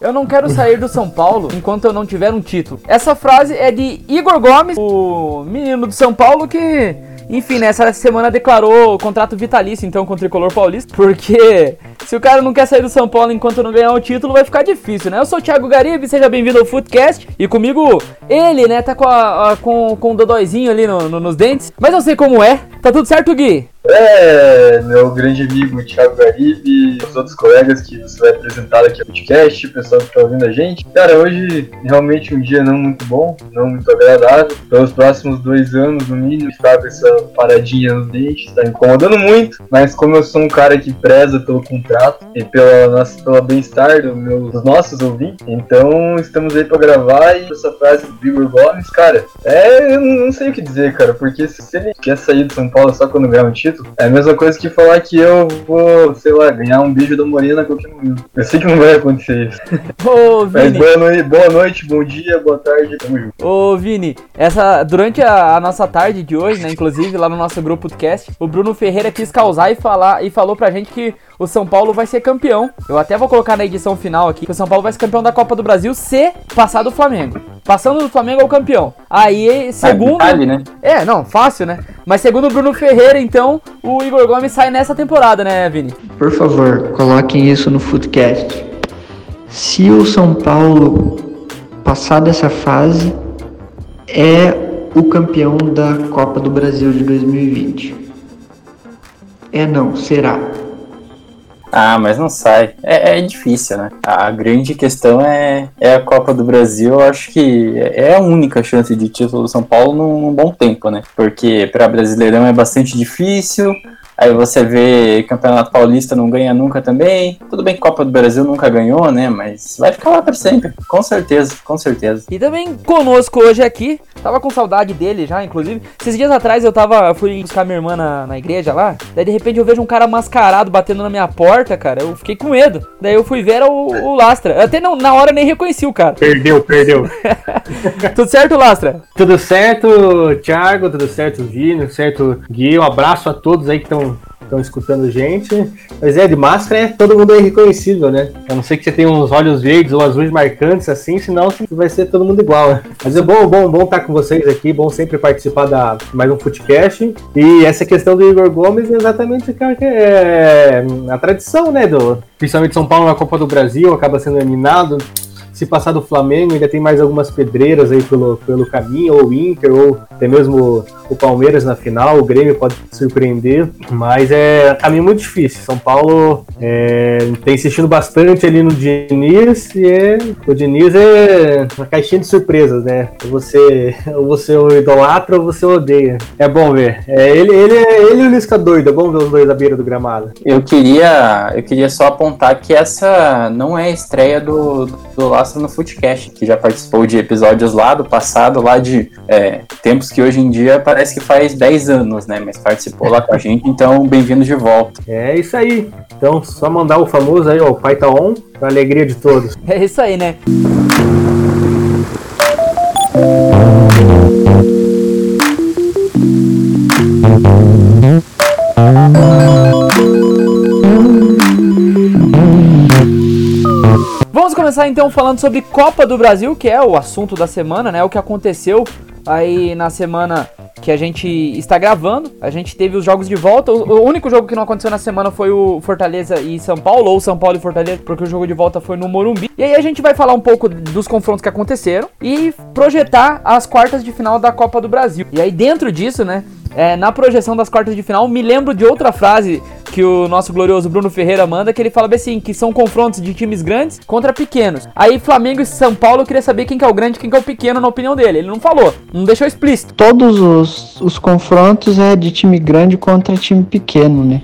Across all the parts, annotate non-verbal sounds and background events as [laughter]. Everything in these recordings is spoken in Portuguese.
Eu não quero sair do São Paulo enquanto eu não tiver um título. Essa frase é de Igor Gomes, o menino do São Paulo que, enfim, nessa semana declarou contrato vitalício então com o tricolor paulista, porque se o cara não quer sair do São Paulo enquanto não ganhar o título, vai ficar difícil, né? Eu sou o Thiago Garibe, seja bem-vindo ao Footcast. E comigo, ele, né, tá com, a, a, com, com o dodóizinho ali no, no, nos dentes. Mas eu sei como é. Tá tudo certo, Gui? É, meu grande amigo Thiago Garibe, os outros colegas que você vai apresentar aqui no podcast, o pessoal que tá ouvindo a gente. Cara, hoje realmente um dia não muito bom, não muito agradável. Pelos próximos dois anos, no mínimo, ficar com essa paradinha nos dentes, tá incomodando muito. Mas como eu sou um cara que preza pelo contrato e pela nossa, pela bem-estar do dos nossos ouvintes, então estamos aí pra gravar e essa frase do Igor Gomes, cara, é, eu não sei o que dizer, cara, porque se ele quer sair do São Paulo só quando ganhar um título, é a mesma coisa que falar que eu vou, sei lá, ganhar um beijo da Morena a qualquer momento. Eu sei que não vai acontecer isso. [laughs] Ô, Vini. Mas boa noite, boa noite, bom dia, boa tarde, tamo junto. Ô, Vini, essa, durante a, a, nossa tarde de hoje, né, inclusive lá no nosso grupo podcast, o Bruno Ferreira quis causar e falar e falou pra gente que o São Paulo vai ser campeão. Eu até vou colocar na edição final aqui que o São Paulo vai ser campeão da Copa do Brasil se passar do Flamengo. Passando do Flamengo é o campeão. Aí, segundo. É, né? é, não, fácil, né? Mas segundo o Bruno Ferreira, então, o Igor Gomes sai nessa temporada, né, Vini? Por favor, coloquem isso no Footcast. Se o São Paulo passar dessa fase, é o campeão da Copa do Brasil de 2020. É não, será. Ah, mas não sai. É, é, difícil, né? A grande questão é, é a Copa do Brasil. Eu acho que é a única chance de título do São Paulo num, num bom tempo, né? Porque para Brasileirão é bastante difícil. Aí você vê Campeonato Paulista não ganha nunca também. Tudo bem que Copa do Brasil nunca ganhou, né? Mas vai ficar lá para sempre. Com certeza, com certeza. E também conosco hoje aqui, tava com saudade dele já, inclusive. Esses dias atrás eu tava, fui buscar minha irmã na, na igreja lá. Daí de repente eu vejo um cara mascarado batendo na minha porta, cara. Eu fiquei com medo. Daí eu fui ver o, o Lastra. Eu até não, na hora nem reconheci o cara. Perdeu, perdeu. [laughs] tudo certo, Lastra? Tudo certo, Thiago, tudo certo, Vini, certo, Gui. Um abraço a todos aí que estão estão escutando gente. Mas é, de máscara é todo mundo é irreconhecível, né? A não ser que você tenha uns olhos verdes ou azuis marcantes assim, senão vai ser todo mundo igual, né? Mas é bom, bom, bom estar com vocês aqui, bom sempre participar da mais um Footcast. E essa questão do Igor Gomes é exatamente que é a tradição, né? Do, principalmente São Paulo na Copa do Brasil, acaba sendo eliminado se passar do Flamengo, ainda tem mais algumas pedreiras aí pelo, pelo caminho, ou o Inter, ou até mesmo o Palmeiras na final, o Grêmio pode surpreender, mas é caminho muito difícil. São Paulo é, tem insistindo bastante ali no Diniz, e é, o Diniz é uma caixinha de surpresas, né? Você, ou [laughs] você o idolatra ou você o odeia. É bom ver. É, ele, ele, ele e o Lisca doido, é bom ver os dois à beira do gramado. Eu queria, eu queria só apontar que essa não é a estreia do, do Lastro no Footcast, que já participou de episódios lá do passado, lá de é, tempos que hoje em dia parece que faz 10 anos, né? Mas participou lá com a gente, então bem-vindo de volta. É isso aí. Então, só mandar o famoso aí, ó, o pai tá on, pra alegria de todos. É isso aí, né? Começar então falando sobre Copa do Brasil, que é o assunto da semana, né? O que aconteceu aí na semana que a gente está gravando. A gente teve os jogos de volta. O, único jogo que não aconteceu na semana foi o Fortaleza e São Paulo, ou São Paulo e Fortaleza, porque o jogo de volta foi no Morumbi. E aí a gente vai falar um pouco dos confrontos que aconteceram e projetar as quartas de final da Copa do Brasil. E aí dentro disso, né, é, na projeção das quartas de final, me lembro de outra frase que o nosso glorioso Bruno Ferreira manda, que ele fala assim, que são confrontos de times grandes contra pequenos. Aí Flamengo e São Paulo, queria saber quem que é o grande e quem que é o pequeno na opinião dele. Ele não falou, não deixou explícito. Todos os, os confrontos é de time grande contra time pequeno, né?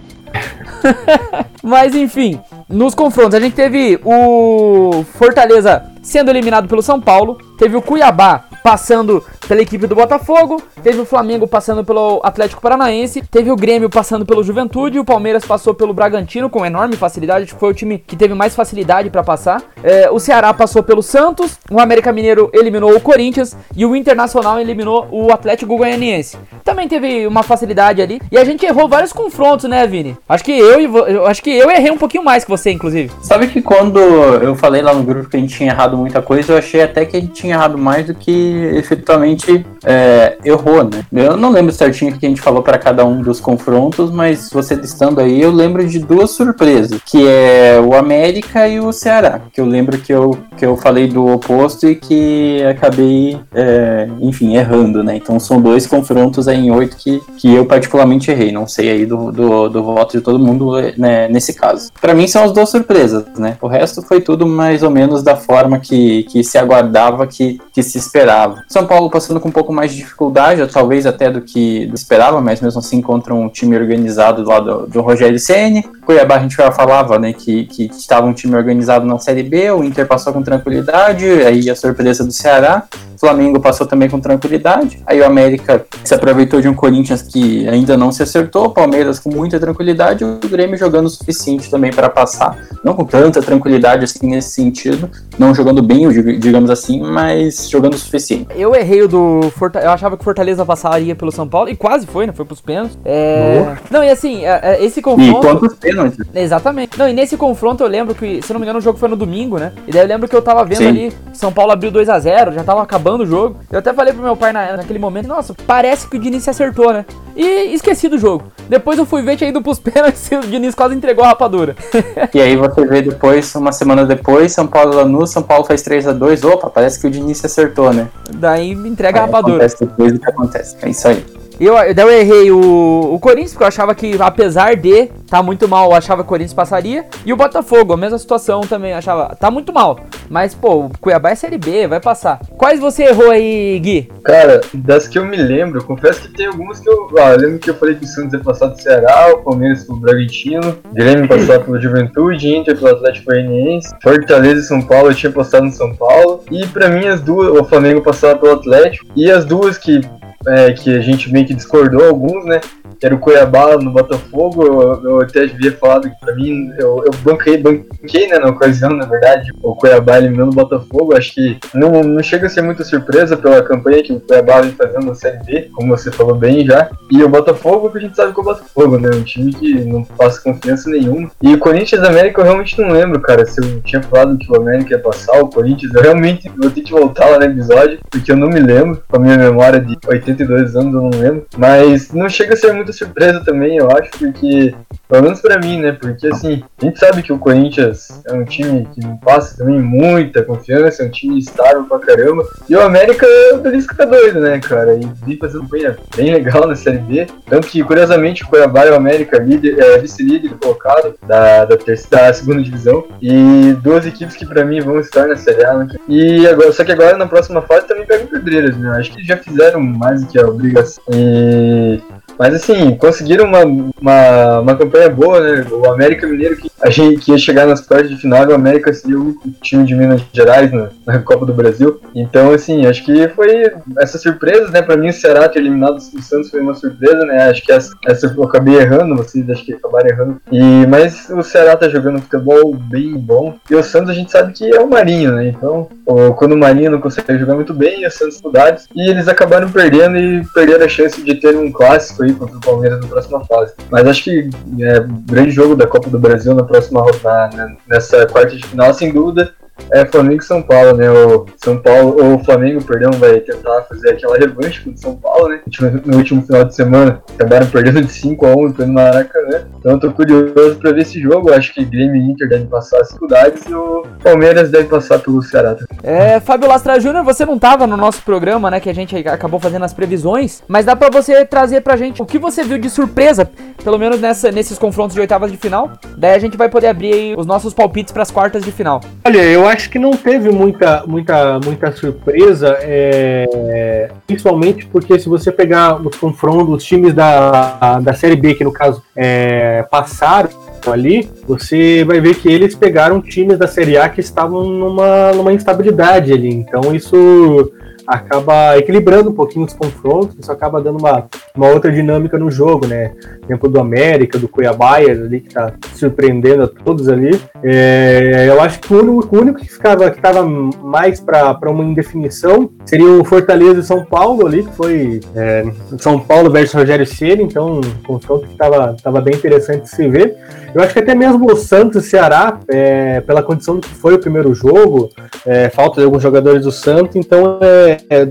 [laughs] Mas enfim, nos confrontos a gente teve o Fortaleza sendo eliminado pelo São Paulo, teve o Cuiabá passando pela equipe do Botafogo, teve o Flamengo passando pelo Atlético Paranaense, teve o Grêmio passando pelo Juventude, o Palmeiras passou pelo Bragantino com enorme facilidade, foi o time que teve mais facilidade para passar. É, o Ceará passou pelo Santos, o América Mineiro eliminou o Corinthians e o Internacional eliminou o Atlético Goianiense. Também teve uma facilidade ali e a gente errou vários confrontos, né, Vini? Acho que eu e acho que eu errei um pouquinho mais que você, inclusive. Sabe que quando eu falei lá no grupo que a gente tinha errado muita coisa, eu achei até que a gente tinha errado mais do que efetivamente é, errou, né? Eu não lembro certinho o que a gente falou para cada um dos confrontos, mas você listando aí, eu lembro de duas surpresas, que é o América e o Ceará, que eu lembro que eu, que eu falei do oposto e que acabei, é, enfim, errando, né? Então são dois confrontos aí em oito que, que eu particularmente errei, não sei aí do, do, do voto de todo mundo né, nesse caso. Para mim são as duas surpresas, né? O resto foi tudo mais ou menos da forma que, que se aguardava, que, que se esperava. São Paulo passando com um pouco mais de dificuldade, ou talvez até do que esperava, mas mesmo assim contra um time organizado lá do, do Rogério Ceni. Cuiabá a gente já falava, né, que, que estava um time organizado na Série B, o Inter passou com tranquilidade, aí a surpresa do Ceará. Flamengo passou também com tranquilidade. Aí o América se aproveitou de um Corinthians que ainda não se acertou, o Palmeiras com muita tranquilidade, o Grêmio jogando o suficiente também para passar. Não com tanta tranquilidade assim nesse sentido, não jogando bem, digamos assim, mas jogando o suficiente. Eu errei o do Fortaleza, eu achava que o Fortaleza passaria pelo São Paulo, e quase foi, né? Foi pros pênaltis. É... Não, e assim, é, é, esse confronto. E quantos pênaltis? Exatamente. Não, e nesse confronto eu lembro que, se não me engano, o jogo foi no domingo, né? E daí eu lembro que eu tava vendo Sim. ali, São Paulo abriu 2 a 0 já tava acabando o jogo. Eu até falei pro meu pai na, naquele momento, nossa, parece que o Diniz se acertou, né? E esqueci do jogo. Depois eu fui ver, tinha ido pros [laughs] pênaltis e o Diniz quase entregou a rapadura. [laughs] e aí você vê depois, uma semana depois, São Paulo Lanús, São Paulo faz 3 a 2 Opa, parece que o Diniz se acertou, né? Daí me entrega aí a rapadura. Acontece depois o que acontece. É isso aí. Eu, eu errei o, o Corinthians, porque eu achava que, apesar de tá muito mal, eu achava que o Corinthians passaria. E o Botafogo, a mesma situação também, achava, tá muito mal. Mas, pô, Cuiabá é Série B, vai passar. Quais você errou aí, Gui? Cara, das que eu me lembro, confesso que tem algumas que eu. Ah, eu lembro que eu falei que o Santos ia passar do Ceará, o Palmeiras pro Bragantino, Grêmio passar pelo Juventude, Inter pelo Atlético Goianiense, Fortaleza e São Paulo eu tinha postado no São Paulo. E pra mim as duas, o Flamengo passar pelo Atlético. E as duas que é, que a gente meio que discordou alguns, né? Que era o Cuiabá no Botafogo, eu, eu até havia falado que pra mim, eu, eu banquei, banquei né, na ocasião, na verdade, o Cuiabá eliminando o Botafogo, acho que não, não chega a ser muita surpresa pela campanha que o Cuiabá vem fazendo na Série B, como você falou bem já, e o Botafogo, que a gente sabe que é o Botafogo, né, um time que não passa confiança nenhuma, e o Corinthians América eu realmente não lembro, cara, se eu tinha falado que o América ia passar, o Corinthians, eu realmente vou ter que voltar lá no episódio, porque eu não me lembro, com a minha memória de 80 82 anos, eu não lembro. Mas não chega a ser muita surpresa também, eu acho, porque, pelo menos pra mim, né? Porque assim, a gente sabe que o Corinthians é um time que não passa também muita confiança, é um time estável pra caramba. E o América, o Lisca tá doido, né, cara? E vem fazendo campanha bem legal na Série B. Tanto que, curiosamente, o Cuiabá e o América líder, é, vice-líder colocado da, da, terceira, da segunda divisão. E duas equipes que pra mim vão estar na Série A. Né? E agora, só que agora na próxima fase também pegam pedreiras, né? Acho que já fizeram mais que a obrigação. E mas assim, conseguiram uma, uma, uma campanha boa, né? O América Mineiro que a gente que ia chegar nas quartas de final, o América seria o time de Minas Gerais na, na, [laughs] Copa do Brasil. Então, assim, acho que foi essa surpresa, né? Pra mim, o Ceará ter eliminado o Santos foi uma surpresa, né? Acho que essa, essa eu acabei errando, vocês acho que acabaram errando. E, mas o Ceará tá jogando futebol bem bom. E o Santos a gente sabe que é o Marinho, né? Então, quando o Marinho não consegue jogar muito bem, o Santos dificuldades. E eles acabaram perdendo e perderam a chance de ter um clássico aí contra o Palmeiras na próxima fase. Mas acho que é grande jogo da Copa do Brasil na próxima rodada, nessa quarta de final, sem dúvida, é Flamengo e São Paulo, né? O São Paulo, ou o Flamengo, perdão, vai tentar fazer aquela revanche contra o São Paulo, né? No último final de semana, acabaram perdendo de 5 a 1 no Maracanã. Então eu tô curioso pra ver esse jogo. acho que Grêmio e Inter devem passar as dificuldades e o Palmeiras deve passar pelo Ceará. É, Fábio Lastra Júnior, você não tava no nosso programa, né? Que a gente acabou fazendo as previsões, mas dá pra você trazer pra gente o que você viu de surpresa, pelo menos nessa, nesses confrontos de oitavas de final. Daí a gente vai poder abrir os nossos palpites para as quartas de final. Olha, eu eu acho que não teve muita, muita, muita surpresa, é, principalmente porque se você pegar os confrontos, os times da, da Série B, que no caso é, passaram ali, você vai ver que eles pegaram times da Série A que estavam numa, numa instabilidade ali. Então isso acaba equilibrando um pouquinho os confrontos, isso acaba dando uma, uma outra dinâmica no jogo, né? Tempo do América, do Cuiabá ali, que tá surpreendendo a todos ali. É, eu acho que o único, o único que ficava que tava mais para uma indefinição seria o Fortaleza e São Paulo ali, que foi é, São Paulo versus Rogério Ceni, então um confronto que estava tava bem interessante de se ver. Eu acho que até mesmo o Santos e Ceará, é, pela condição do que foi o primeiro jogo, é, falta de alguns jogadores do Santos, então é, é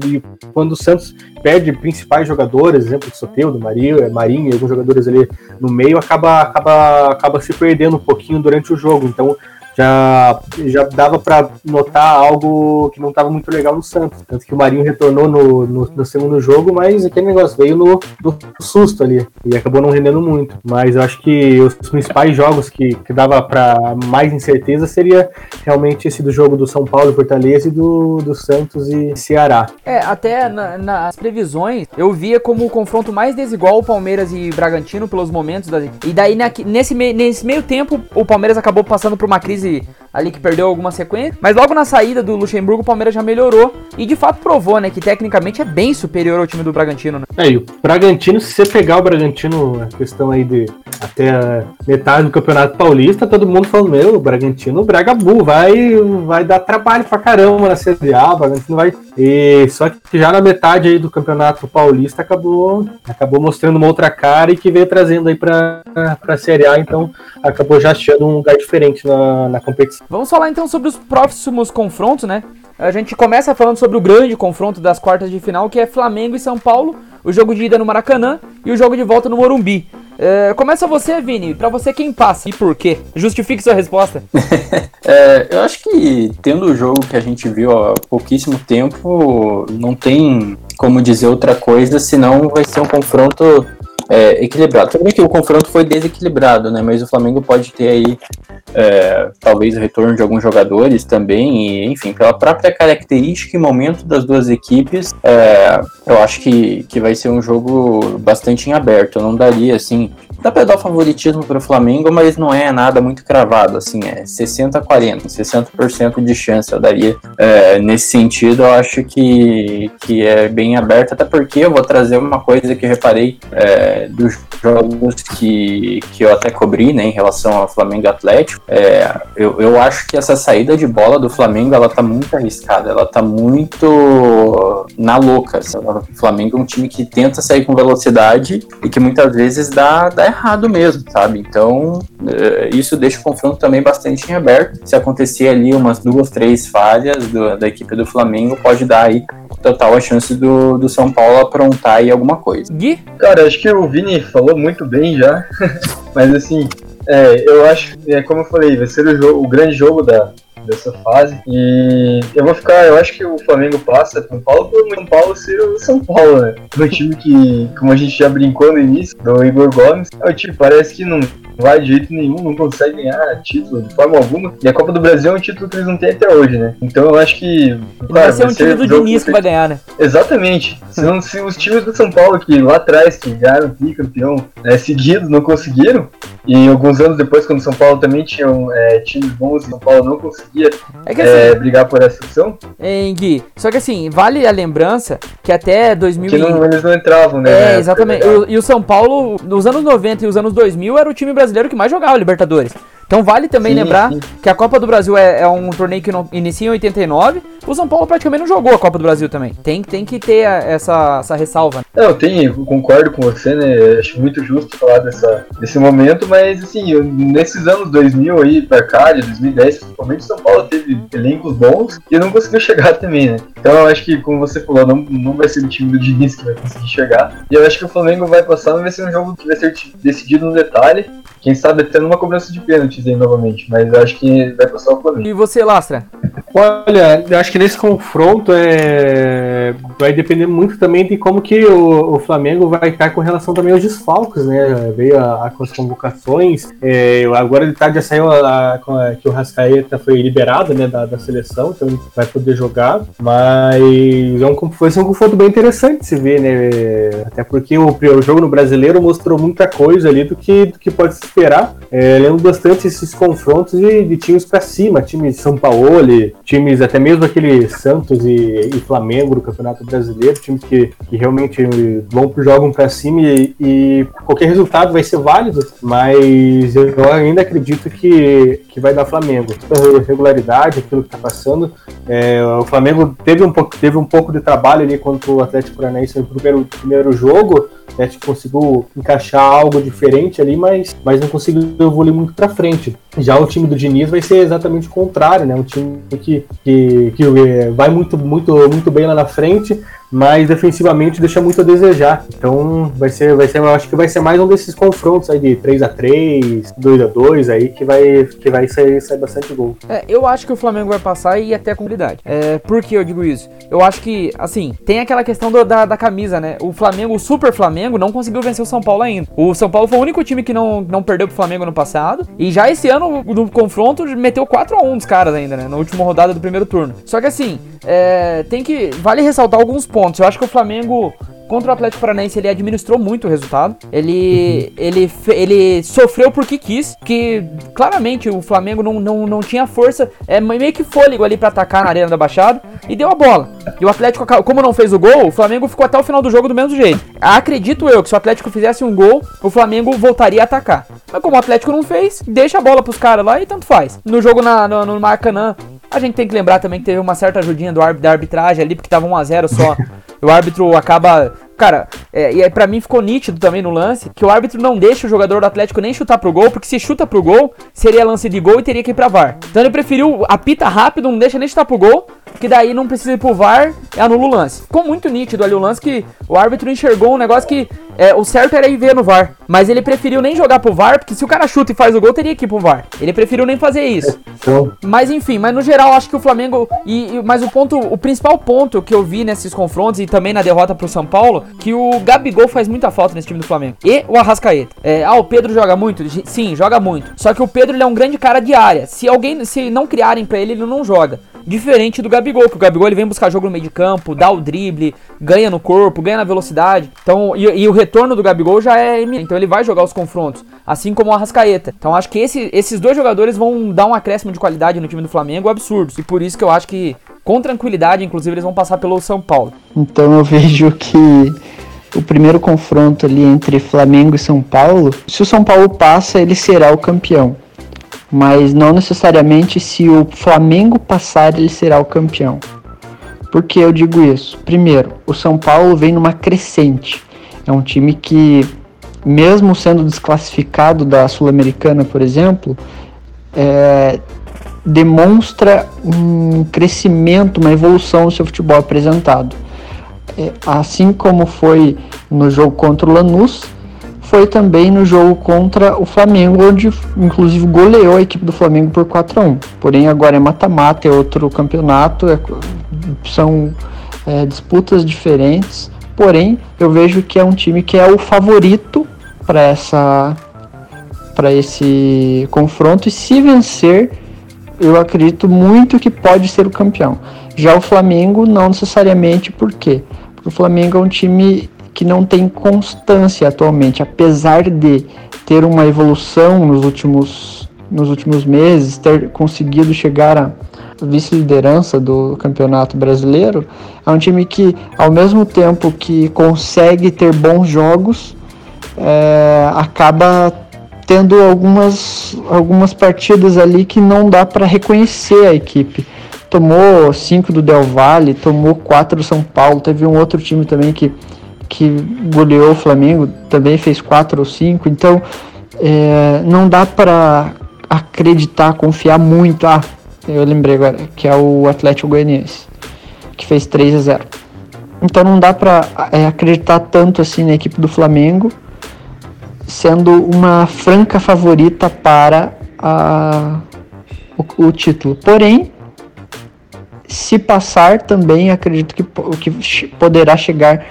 quando o Santos perde principais jogadores, exemplo do Soteu, do Marinho, é, Marinho e alguns jogadores ali no meio, acaba, acaba, acaba se perdendo um pouquinho durante o jogo. Então já, já dava para notar algo que não estava muito legal no Santos. Tanto que o Marinho retornou no, no, no, segundo jogo, mas aquele negócio veio no, no, susto ali e acabou não rendendo muito. Mas eu acho que os principais jogos que, que dava para mais incerteza seria realmente esse do jogo do São Paulo e Fortaleza e do, do Santos e Ceará. É, até na, nas previsões eu via como o confronto mais desigual o Palmeiras e Bragantino pelos momentos. Da, e daí nesse, nesse meio tempo o Palmeiras acabou passando por uma crise ali que perdeu alguma sequência. Mas logo na saída do Luxemburgo, o Palmeiras já melhorou e de fato provou, né, que tecnicamente é bem superior ao time do Bragantino, né? É, e o Bragantino, se você pegar o Bragantino, a questão aí de até metade do Campeonato Paulista, todo mundo falando, meu, o Bragantino, o Bragabu, vai, vai dar trabalho pra caramba na Série A, o Bragantino vai... E, só que já na metade aí do Campeonato Paulista acabou, acabou mostrando uma outra cara e que veio trazendo aí pra, pra Série A, então acabou já achando um lugar diferente na, na competição. Vamos falar então sobre os próximos confrontos, né? A gente começa falando sobre o grande confronto das quartas de final, que é Flamengo e São Paulo, o jogo de ida no Maracanã e o jogo de volta no Morumbi. É, começa você, Vini. Para você, quem passa e por quê? Justifique sua resposta. [laughs] é, eu acho que, tendo o jogo que a gente viu há pouquíssimo tempo, não tem como dizer outra coisa, senão vai ser um confronto é, equilibrado. Bem que o confronto foi desequilibrado, né? Mas o Flamengo pode ter aí é, talvez o retorno de alguns jogadores também, e, enfim, pela própria característica e momento das duas equipes, é, eu acho que, que vai ser um jogo bastante em aberto. Eu não daria assim Dá pra dar o favoritismo pro Flamengo, mas não é nada muito cravado, assim, é 60 a 40, 60% de chance eu daria. É, nesse sentido, eu acho que, que é bem aberto, até porque eu vou trazer uma coisa que eu reparei é, dos jogos que, que eu até cobri, né, em relação ao Flamengo Atlético. É, eu, eu acho que essa saída de bola do Flamengo, ela tá muito arriscada, ela tá muito na louca. O Flamengo é um time que tenta sair com velocidade e que muitas vezes dá, dá errado mesmo, sabe? Então, eh, isso deixa o confronto também bastante em aberto. Se acontecer ali umas duas, três falhas do, da equipe do Flamengo, pode dar aí total a chance do, do São Paulo aprontar aí alguma coisa. Gui? Cara, acho que o Vini falou muito bem já, [laughs] mas assim, é, eu acho, é, como eu falei, vai ser o, jogo, o grande jogo da, dessa fase. E eu vou ficar, eu acho que o Flamengo passa São Paulo por São Paulo ser o São Paulo, né? Um time que, como a gente já brincou no início, do Igor Gomes, é o time parece que não vai de jeito nenhum, não consegue ganhar título de forma alguma. E a Copa do Brasil é um título que eles não têm até hoje, né? Então eu acho que. Claro, vai ser um time do Diniz que vai ganhar, né? Exatamente. Se, não, se os times do São Paulo que lá atrás que ganharam campeão né, seguidos não conseguiram, e alguns anos depois, quando o São Paulo também tinha é, times bons e São Paulo não conseguia é que, assim, é, brigar por essa opção. Hein, Gui? Só que assim, vale a lembrança que até 2000. Que não, eles não entravam, né? É, exatamente. E, e o São Paulo, nos anos 90 e os anos 2000, era o time brasileiro que mais jogava Libertadores. Então vale também sim, lembrar sim. que a Copa do Brasil é, é, um torneio que não, inicia em 89. O São Paulo praticamente não jogou a Copa do Brasil também. Tem, tem que ter essa, essa ressalva. Né? eu tenho, eu concordo com você, né? Acho muito justo falar dessa, desse momento, mas assim, eu, nesses anos 2000 aí pra cá, de 2010 principalmente, o São Paulo teve elencos bons e não conseguiu chegar [laughs] também, né? Então eu acho que, como você falou, não, não vai ser o time do Diniz que vai conseguir chegar. E eu acho que o Flamengo vai passar, mas vai ser um jogo que vai ser decidido no detalhe. Quem sabe até numa cobrança de pênaltis aí novamente, mas eu acho que vai passar o Flamengo. E você, Lastra? Olha, eu acho que nesse confronto é... vai depender muito também de como que o, o Flamengo vai estar com relação também aos desfalques, né? Veio a, a, com as convocações, é, agora de tarde já saiu a, a, que o Rascaeta foi liberado né, da, da seleção, então ele vai poder jogar, mas é um, foi um confronto bem interessante de se ver, né? Até porque o, o jogo no brasileiro mostrou muita coisa ali do que, do que pode esperar. É, lembro bastante esses confrontos de, de times para cima, times São Paulo, times até mesmo aquele Santos e, e, Flamengo do Campeonato Brasileiro, times que, que realmente vão jogam para cima e, e, qualquer resultado vai ser válido, mas eu ainda acredito que, que vai dar Flamengo. A regularidade, aquilo que está passando, é, o Flamengo teve um pouco teve um pouco de trabalho ali contra o Atlético Paranaense no primeiro, primeiro jogo, Atlético conseguiu encaixar algo diferente ali, mas, mas não conseguiu evoluir muito para frente. Já o time do Diniz vai ser exatamente o contrário, né? Um time que, que, que é, vai muito, muito, muito bem lá na frente, mas defensivamente deixa muito a desejar. Então vai ser, vai ser, acho que vai ser mais um desses confrontos aí de 3 a 3 2 a 2 aí que vai, que vai sair, sair bastante gol. É, eu acho que o Flamengo vai passar e até a comunidade. É, por que eu digo isso? Eu acho que, assim, tem aquela questão do, da, da camisa, né? O Flamengo, o Super Flamengo, não conseguiu vencer o São Paulo ainda. O São Paulo foi o único time que não, não perdeu pro Flamengo no passado. E já esse ano, no confronto, meteu 4 a 1 dos caras ainda, né? Na última rodada do primeiro turno. Só que assim, é, tem que. Vale ressaltar alguns pontos. Eu acho que o Flamengo Contra o Atlético Paranaense ele administrou muito o resultado. Ele, ele, ele sofreu porque quis, que claramente o Flamengo não, não, não tinha força, é meio que fôlego ali para atacar na Arena da Baixada e deu a bola. E o Atlético, como não fez o gol, o Flamengo ficou até o final do jogo do mesmo jeito. Acredito eu que se o Atlético fizesse um gol, o Flamengo voltaria a atacar. Mas como o Atlético não fez, deixa a bola pros caras lá e tanto faz. No jogo na, no, no Maracanã, a gente tem que lembrar também que teve uma certa ajudinha do da arbitragem ali, porque tava 1x0 só. [laughs] o árbitro acaba. Cara, é, e para mim ficou nítido também no lance que o árbitro não deixa o jogador do Atlético nem chutar pro gol, porque se chuta pro gol, seria lance de gol e teria que ir pra VAR. Então ele preferiu apita rápido, não deixa nem chutar pro gol, que daí não precisa ir pro VAR e anula o lance. Ficou muito nítido ali o lance que o árbitro enxergou um negócio que é, o certo era ir ver no VAR. Mas ele preferiu nem jogar pro VAR, porque se o cara chuta e faz o gol, teria que ir pro VAR. Ele preferiu nem fazer isso. Então... Mas enfim, mas no geral acho que o Flamengo. E, e, mas o ponto, o principal ponto que eu vi nesses confrontos e também na derrota pro São Paulo, que o Gabigol faz muita falta nesse time do Flamengo. E o Arrascaeta. É, ah, o Pedro joga muito? Sim, joga muito. Só que o Pedro ele é um grande cara de área. Se alguém. Se não criarem para ele, ele não joga. Diferente do Gabigol, que o Gabigol ele vem buscar jogo no meio de campo, dá o drible, ganha no corpo, ganha na velocidade. Então, e, e o retorno do Gabigol já é eminente. Então ele vai jogar os confrontos, assim como o Arrascaeta. Então acho que esse, esses dois jogadores vão dar um acréscimo de qualidade no time do Flamengo absurdo. E por isso que eu acho que, com tranquilidade, inclusive, eles vão passar pelo São Paulo. Então eu [laughs] vejo que o primeiro confronto ali entre Flamengo e São Paulo, se o São Paulo passa, ele será o campeão mas não necessariamente se o Flamengo passar ele será o campeão. Por que eu digo isso? Primeiro, o São Paulo vem numa crescente. É um time que, mesmo sendo desclassificado da Sul-Americana, por exemplo, é, demonstra um crescimento, uma evolução no seu futebol apresentado. É, assim como foi no jogo contra o Lanús, foi também no jogo contra o Flamengo, onde inclusive goleou a equipe do Flamengo por 4 a 1 Porém, agora é mata-mata, é outro campeonato, é, são é, disputas diferentes. Porém, eu vejo que é um time que é o favorito para essa para esse confronto e se vencer, eu acredito muito que pode ser o campeão. Já o Flamengo não necessariamente, por quê? Porque o Flamengo é um time que não tem constância atualmente, apesar de ter uma evolução nos últimos, nos últimos meses, ter conseguido chegar à vice-liderança do Campeonato Brasileiro, é um time que, ao mesmo tempo que consegue ter bons jogos, é, acaba tendo algumas, algumas partidas ali que não dá para reconhecer a equipe. Tomou cinco do Del Valle, tomou quatro do São Paulo, teve um outro time também que que goleou o Flamengo, também fez 4 ou 5. Então, é, não dá para acreditar, confiar muito. Ah, eu lembrei agora, que é o Atlético Goianiense, que fez 3 a 0. Então não dá para é, acreditar tanto assim na equipe do Flamengo, sendo uma franca favorita para a, o, o título. Porém, se passar, também acredito que, que poderá chegar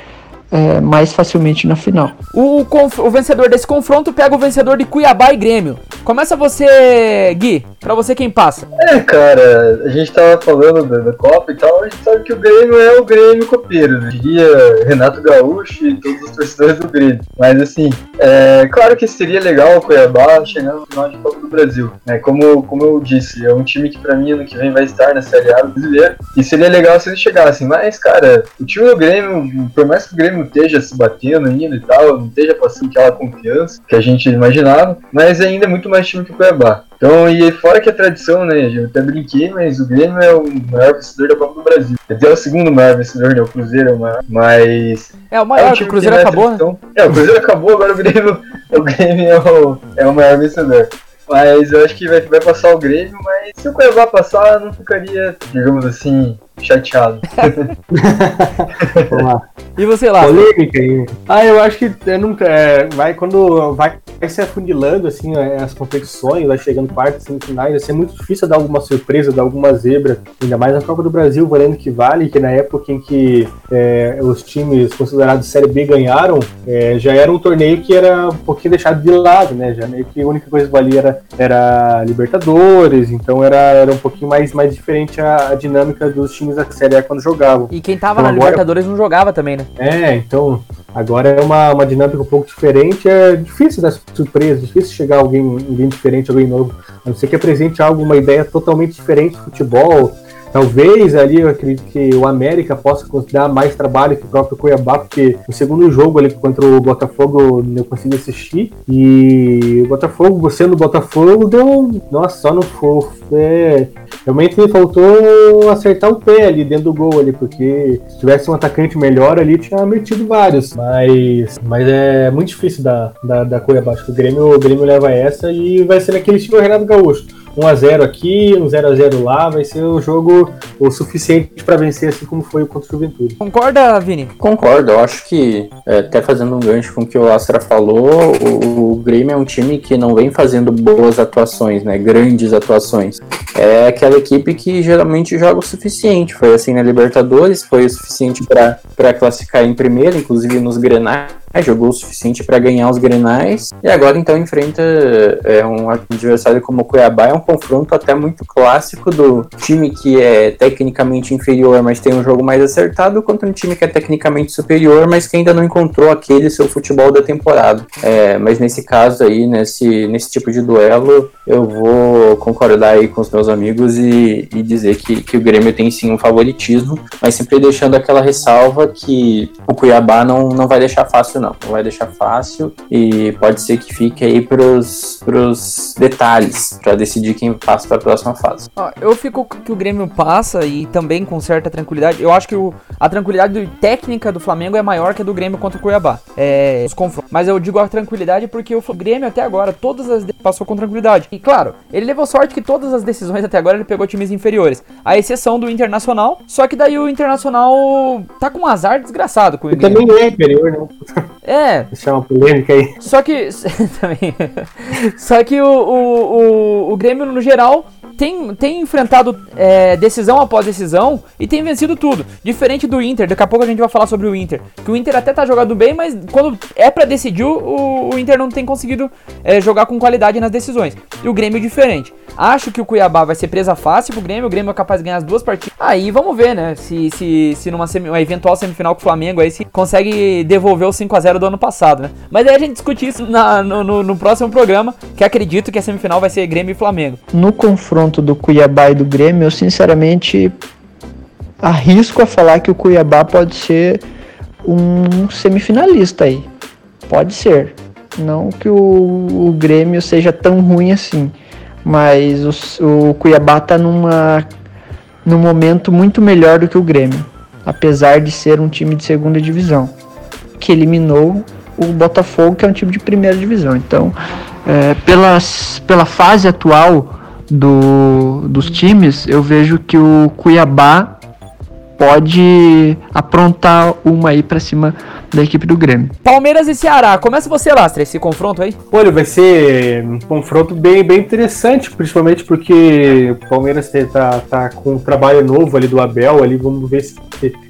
é, mais facilmente na final. O, o vencedor desse confronto pega o vencedor de Cuiabá e Grêmio. Começa você, Gui. Pra você quem passa. É, cara, a gente tava falando da, da Copa e tal, a gente sabe que o Grêmio é o Grêmio copeiro, né? Diria Renato Gaúcho e todos os torcedores do Grêmio. Mas assim, é claro que seria legal o Cuiabá chegar no final de Copa do Brasil. Né? Como, como eu disse, é um time que pra mim ano que vem vai estar na Série A brasileira. E seria legal se eles chegassem. Mas, cara, o time do Grêmio, por mais que o Grêmio esteja se batendo ainda e tal, não esteja passando aquela confiança que a gente imaginava, mas ainda é muito mais time que o Cuiabá. Então, e fora que a tradição, né, eu até brinquei, mas o Grêmio é o maior vencedor da Copa do Brasil. Até o segundo maior vencedor, né, o Cruzeiro é o maior, mas... É o maior, é o Cruzeiro acabou, né? É, o Cruzeiro acabou, agora o Grêmio, o Grêmio é, o, é o maior vencedor. Mas eu acho que vai, vai passar o Grêmio, mas se o Cuiabá passar, eu não ficaria, digamos assim, chateado. [laughs] Vamos lá. E você lá? Polêmica aí. Ah, eu acho que é, nunca. É, vai quando vai, vai se afundilando assim é, as competições, vai chegando quartas, semifinais, vai ser muito difícil dar alguma surpresa, dar alguma zebra. Ainda mais na Copa do Brasil, valendo que vale, que na época em que é, os times considerados Série B ganharam, é, já era um torneio que era um pouquinho deixado de lado, né? Já meio que a única coisa que valia era, era Libertadores, então era, era um pouquinho mais, mais diferente a, a dinâmica dos times da Série A quando jogavam. E quem tava Então na agora- Libertadores não jogava também, né? É, então agora é uma, uma dinâmica um pouco diferente. É difícil dar surpresa, difícil chegar alguém, alguém diferente, alguém novo. A não ser que apresente algo, uma ideia totalmente diferente de futebol. Talvez ali eu acredito que o América possa considerar mais trabalho que o próprio Cuiabá, porque no segundo jogo ali contra o Botafogo eu consegui assistir. E o Botafogo, sendo o Botafogo, deu. Nossa, só no fofo. É, realmente me faltou acertar o pé ali dentro do gol ali, porque se tivesse um atacante melhor ali, tinha metido vários. Mas, mas é muito difícil da, da, da Cuiabá. Acho que o Grêmio, o Grêmio leva essa e vai ser naquele estilo Renato Gaúcho. 1x0 aqui, um 0x0 lá, vai ser o jogo o suficiente para vencer, assim como foi o contra o Juventude. Concorda, Vini? Concordo, eu acho que, é, até fazendo um gancho com o que o Astra falou, o, o Grêmio é um time que não vem fazendo boas atuações, né? Grandes atuações. É aquela equipe que geralmente joga o suficiente. Foi assim na Libertadores, foi o suficiente para classificar em primeiro, inclusive nos Grenais. Jogou o suficiente para ganhar os Grenais e agora então enfrenta é, um adversário como o Cuiabá. É um confronto até muito clássico do time que é tecnicamente inferior, mas tem um jogo mais acertado, contra um time que é tecnicamente superior, mas que ainda não encontrou aquele seu futebol da temporada. É, mas nesse caso aí, nesse, nesse tipo de duelo, eu vou concordar aí com os meus amigos e, e dizer que, que o Grêmio tem sim um favoritismo, mas sempre deixando aquela ressalva que o Cuiabá não, não vai deixar fácil, não. Não vai deixar fácil e pode ser que fique aí pros, pros detalhes para decidir quem passa para a próxima fase. Ó, eu fico com que o Grêmio passa e também com certa tranquilidade. Eu acho que o- a tranquilidade técnica do Flamengo é maior que a do Grêmio contra o Cuiabá. É, os confrontos. Mas eu digo a tranquilidade porque o Grêmio até agora, todas as passou com tranquilidade. E claro, ele levou sorte que todas as decisões até agora ele pegou times inferiores. A exceção do Internacional, só que daí o Internacional tá com um azar desgraçado com o E Grêmio. também é inferior, não. [laughs] É, Deixar uma polêmica aí. só que. [laughs] também. Só que o, o, o, o Grêmio, no geral, tem, tem enfrentado é, decisão após decisão e tem vencido tudo. Diferente do Inter, daqui a pouco a gente vai falar sobre o Inter. Que o Inter até tá jogando bem, mas quando é pra decidir, o, o Inter não tem conseguido é, jogar com qualidade nas decisões. E o Grêmio é diferente. Acho que o Cuiabá vai ser presa fácil pro Grêmio, o Grêmio é capaz de ganhar as duas partidas. Aí vamos ver, né? Se, se, se numa semi, uma eventual semifinal com o Flamengo aí se consegue devolver o 5x0 do ano passado, né? Mas aí a gente discute isso na- no, no- no próximo programa, que acredito que a semifinal vai ser Grêmio e Flamengo. No confronto do Cuiabá e do Grêmio, eu sinceramente arrisco a falar que o Cuiabá pode ser um semifinalista aí. Pode ser. Não que o, o Grêmio seja tão ruim assim. Mas o, o Cuiabá tá numa, num momento muito melhor do que o Grêmio. Apesar de ser um time de segunda divisão. Que eliminou o Botafogo, que é um time de primeira divisão. Então, é, pelas, pela fase atual do, dos times, eu vejo que o Cuiabá pode aprontar uma aí pra cima da equipe do Grêmio. Palmeiras e Ceará. Começa você, Lastra, esse confronto aí. Olha, vai ser um confronto bem, bem interessante, principalmente porque o Palmeiras tá, tá com um trabalho novo ali do Abel, ali vamos ver se.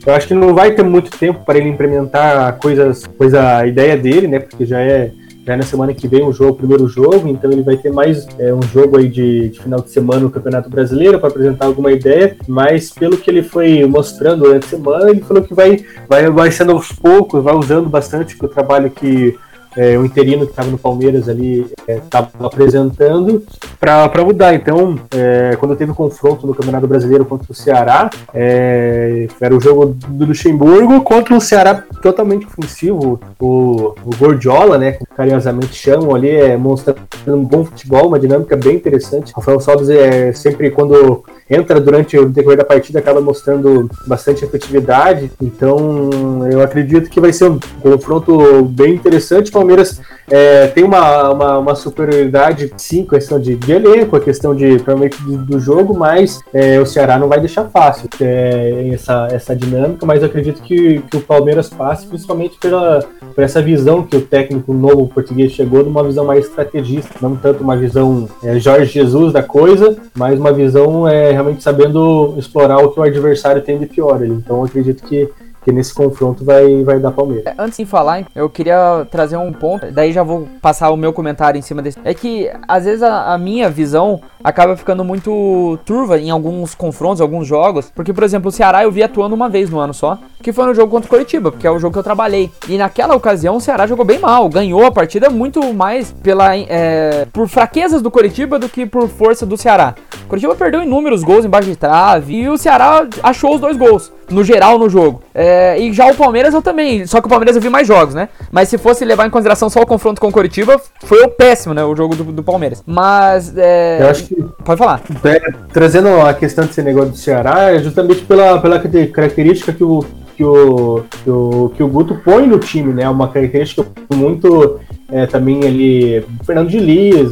Eu acho que não vai ter muito tempo para ele implementar coisas, coisa, a ideia dele, né? Porque já é já na semana que vem o jogo, o primeiro jogo, então ele vai ter mais é, um jogo aí de, de, final de semana no Campeonato Brasileiro para apresentar alguma ideia, mas pelo que ele foi mostrando durante a semana, ele falou que vai, vai, vai sendo aos poucos, vai usando bastante o trabalho que é, o interino que estava no Palmeiras ali estava é, apresentando para mudar. Então, é, quando teve o confronto no Campeonato Brasileiro contra o Ceará, é, era o jogo do Luxemburgo contra um Ceará totalmente ofensivo. O, o Gordiola, né, carinhosamente chamam ali, é, mostrando um bom futebol, uma dinâmica bem interessante. Rafael Salles é sempre quando entra durante o decorrer da partida, acaba mostrando bastante efetividade. Então, eu acredito que vai ser um confronto bem interessante. Palmeiras é, tem uma, uma, uma, superioridade, sim, questão de, de elenco, a questão de provavelmente do jogo, mas é, o Ceará não vai deixar fácil é, essa, essa dinâmica. Mas eu acredito que, que o Palmeiras passe, principalmente pela, por essa visão que o técnico novo português chegou, de uma visão mais estrategista, não tanto uma visão é, Jorge Jesus da coisa, mas uma visão é, realmente sabendo explorar o que o adversário tem de pior. Então eu acredito que que nesse confronto vai, vai dar Palmeiras. É, antes de falar, eu queria trazer um ponto, daí já vou passar o meu comentário em cima desse. É que às vezes a, a minha visão acaba ficando muito turva em alguns confrontos, alguns jogos, porque por exemplo, o Ceará eu vi atuando uma vez no ano só, que foi no jogo contra o Coritiba, porque é o jogo que eu trabalhei. E naquela ocasião o Ceará jogou bem mal, ganhou a partida muito mais pela é, por fraquezas do Coritiba do que por força do Ceará. O Coritiba perdeu inúmeros gols embaixo de trave e o Ceará achou os dois gols no geral no jogo. É, e já o Palmeiras eu também, só que o Palmeiras eu vi mais jogos, né? Mas se fosse levar em consideração só o confronto com o Coritiba, foi o péssimo, né? O jogo do, do Palmeiras. Mas. É... Eu acho que. Pode falar. É, trazendo a questão desse negócio do Ceará, é justamente pela, pela característica que o, que o, que o, que o Guto põe no time, né? Uma característica muito é, também ali Fernando de Lias,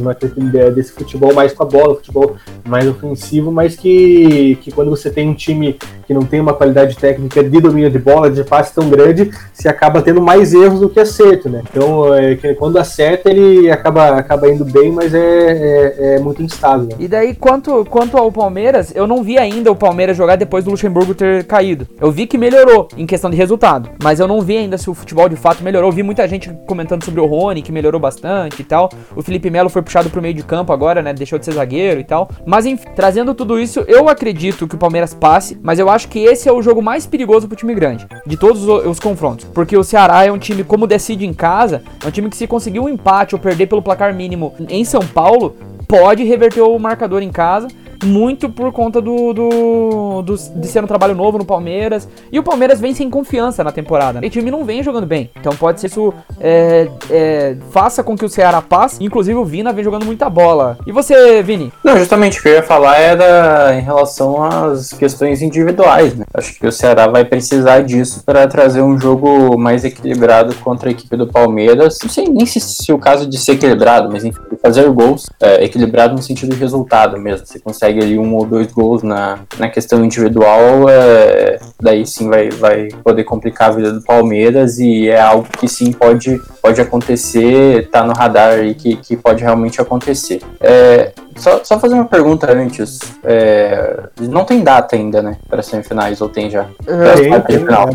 desse futebol mais com a bola, futebol mais ofensivo, mas que, que quando você tem um time que não tem uma qualidade técnica de domínio de bola, de passe tão grande, se acaba tendo mais erros do que acerto, né? Então, é, quando acerta, ele acaba, acaba indo bem, mas é, é, é muito instável. Né? E daí, quanto, quanto ao Palmeiras, eu não vi ainda o Palmeiras jogar depois do Luxemburgo ter caído. Eu vi que melhorou em questão de resultado, mas eu não vi ainda se o futebol de fato melhorou. Eu vi muita gente comentando sobre o Rony, que melhorou bastante e tal. O Felipe Melo foi puxado pro meio de campo agora, né? Deixou de ser zagueiro e tal. Mas enfim, trazendo tudo isso, eu acredito que o Palmeiras passe, mas eu acho que esse é o jogo mais perigoso pro time grande, de todos os, os confrontos. Porque o Ceará é um time, como decide em casa, é um time que se conseguir um empate ou perder pelo placar mínimo em São Paulo, pode reverter o marcador em casa muito por conta do, do, do, de ser um trabalho novo no Palmeiras. E o Palmeiras vem sem confiança na temporada. Né? O time não vem jogando bem. Então pode ser isso é, é, faça com que o Ceará passe. Inclusive o Vina vem jogando muita bola. E você, Vini? Não, justamente o que eu ia falar era em relação às questões individuais. Né? Acho que o Ceará vai precisar disso para trazer um jogo mais equilibrado contra a equipe do Palmeiras. Não sei nem se, se o caso de ser equilibrado, mas enfim, fazer gols é, equilibrado no sentido de resultado mesmo. Você consegue consegue ali um ou dois gols na, na questão individual, é, daí sim vai, vai poder complicar a vida do Palmeiras e é algo que sim pode, pode acontecer, tá no radar aí que, que pode realmente acontecer. É, só, só fazer uma pergunta antes. É, não tem data ainda, né? Para semifinais, ou tem já? Tem, tem, final.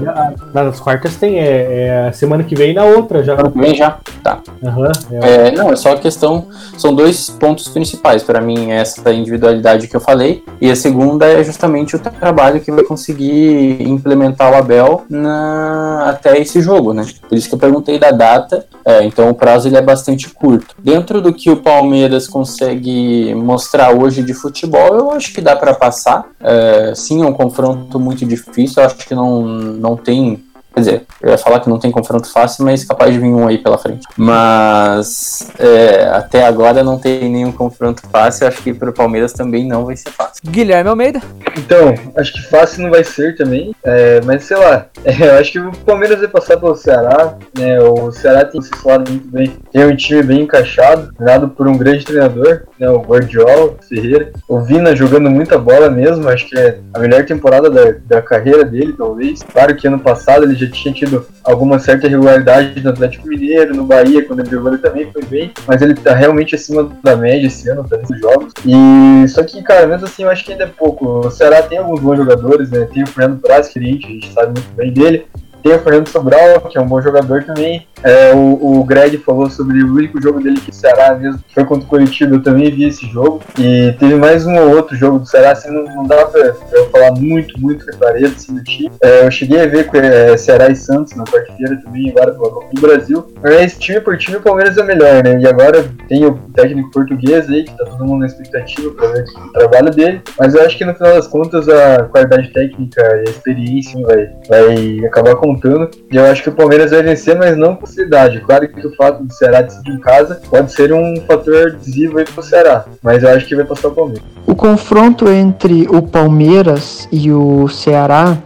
nas quartas tem, é, é, semana que vem e na outra já. Semana que vem já? Tá. Uhum, é. não, é só a questão. São dois pontos principais para mim, essa individualidade que eu falei. E a segunda é justamente o trabalho que vai conseguir implementar o Abel na, até esse jogo, né? Por isso que eu perguntei da data. É, então o prazo ele é bastante curto. Dentro do que o Palmeiras consegue mostrar hoje de futebol, eu acho que dá para passar. É, sim, é um confronto muito difícil. Eu acho que não, não tem Quer dizer, eu ia falar que não tem confronto fácil, mas capaz de vir um aí pela frente. Mas é, até agora não tem nenhum confronto fácil. Acho que para o Palmeiras também não vai ser fácil. Guilherme Almeida? Então, acho que fácil não vai ser também. É, mas sei lá, é, [laughs] eu acho que o Palmeiras vai passar pelo Ceará. Né, o Ceará tem se falado muito bem. Tem um time bem encaixado, treinado por um grande treinador, né, o Guardiola Ferreira. O Vina jogando muita bola mesmo. Acho que é a melhor temporada da, da carreira dele, talvez. Claro que ano passado ele já tinha tido alguma certa irregularidade no Atlético Mineiro, no Bahia, quando ele jogou ele também foi bem, mas ele tá realmente acima da média esse ano, tá nesses jogos. E só que, cara, mesmo assim, eu acho que ainda é pouco. O Ceará tem alguns bons jogadores, né? Tem o Fernando Praz, que a gente sabe muito bem dele. Tem o Fernando Sobral, que é um bom jogador também. É, o, o Greg falou sobre o único jogo dele que o Ceará mesmo, foi contra o Curitiba, eu também vi esse jogo. E teve mais um ou outro jogo do Ceará, assim, não, não dá pra, pra eu falar muito, muito reparado assim, do time. É, eu cheguei a ver com é, Ceará e Santos na quarta-feira também, agora pela Copa do Brasil. Mas time por time, o Palmeiras é melhor, né? E agora tem o técnico português aí, que tá todo mundo na expectativa pra ver o trabalho dele. Mas eu acho que no final das contas a qualidade técnica e a experiência vai, vai acabar contando. E eu acho que o Palmeiras vai vencer, mas não facilidade. Claro que o fato do Ceará decidir em casa pode ser um fator decisivo aí pro Ceará. Mas eu acho que vai passar o Palmeiras. O confronto entre o Palmeiras e o Ceará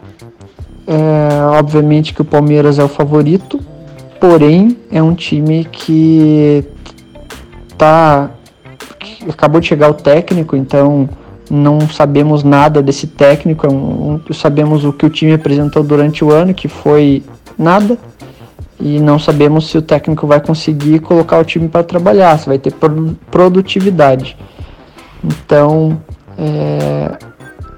é obviamente que o Palmeiras é o favorito, porém é um time que tá acabou de chegar o técnico, então não sabemos nada desse técnico, é sabemos o que o time apresentou durante o ano, que foi nada, e não sabemos se o técnico vai conseguir colocar o time para trabalhar, se vai ter produtividade. Então, é,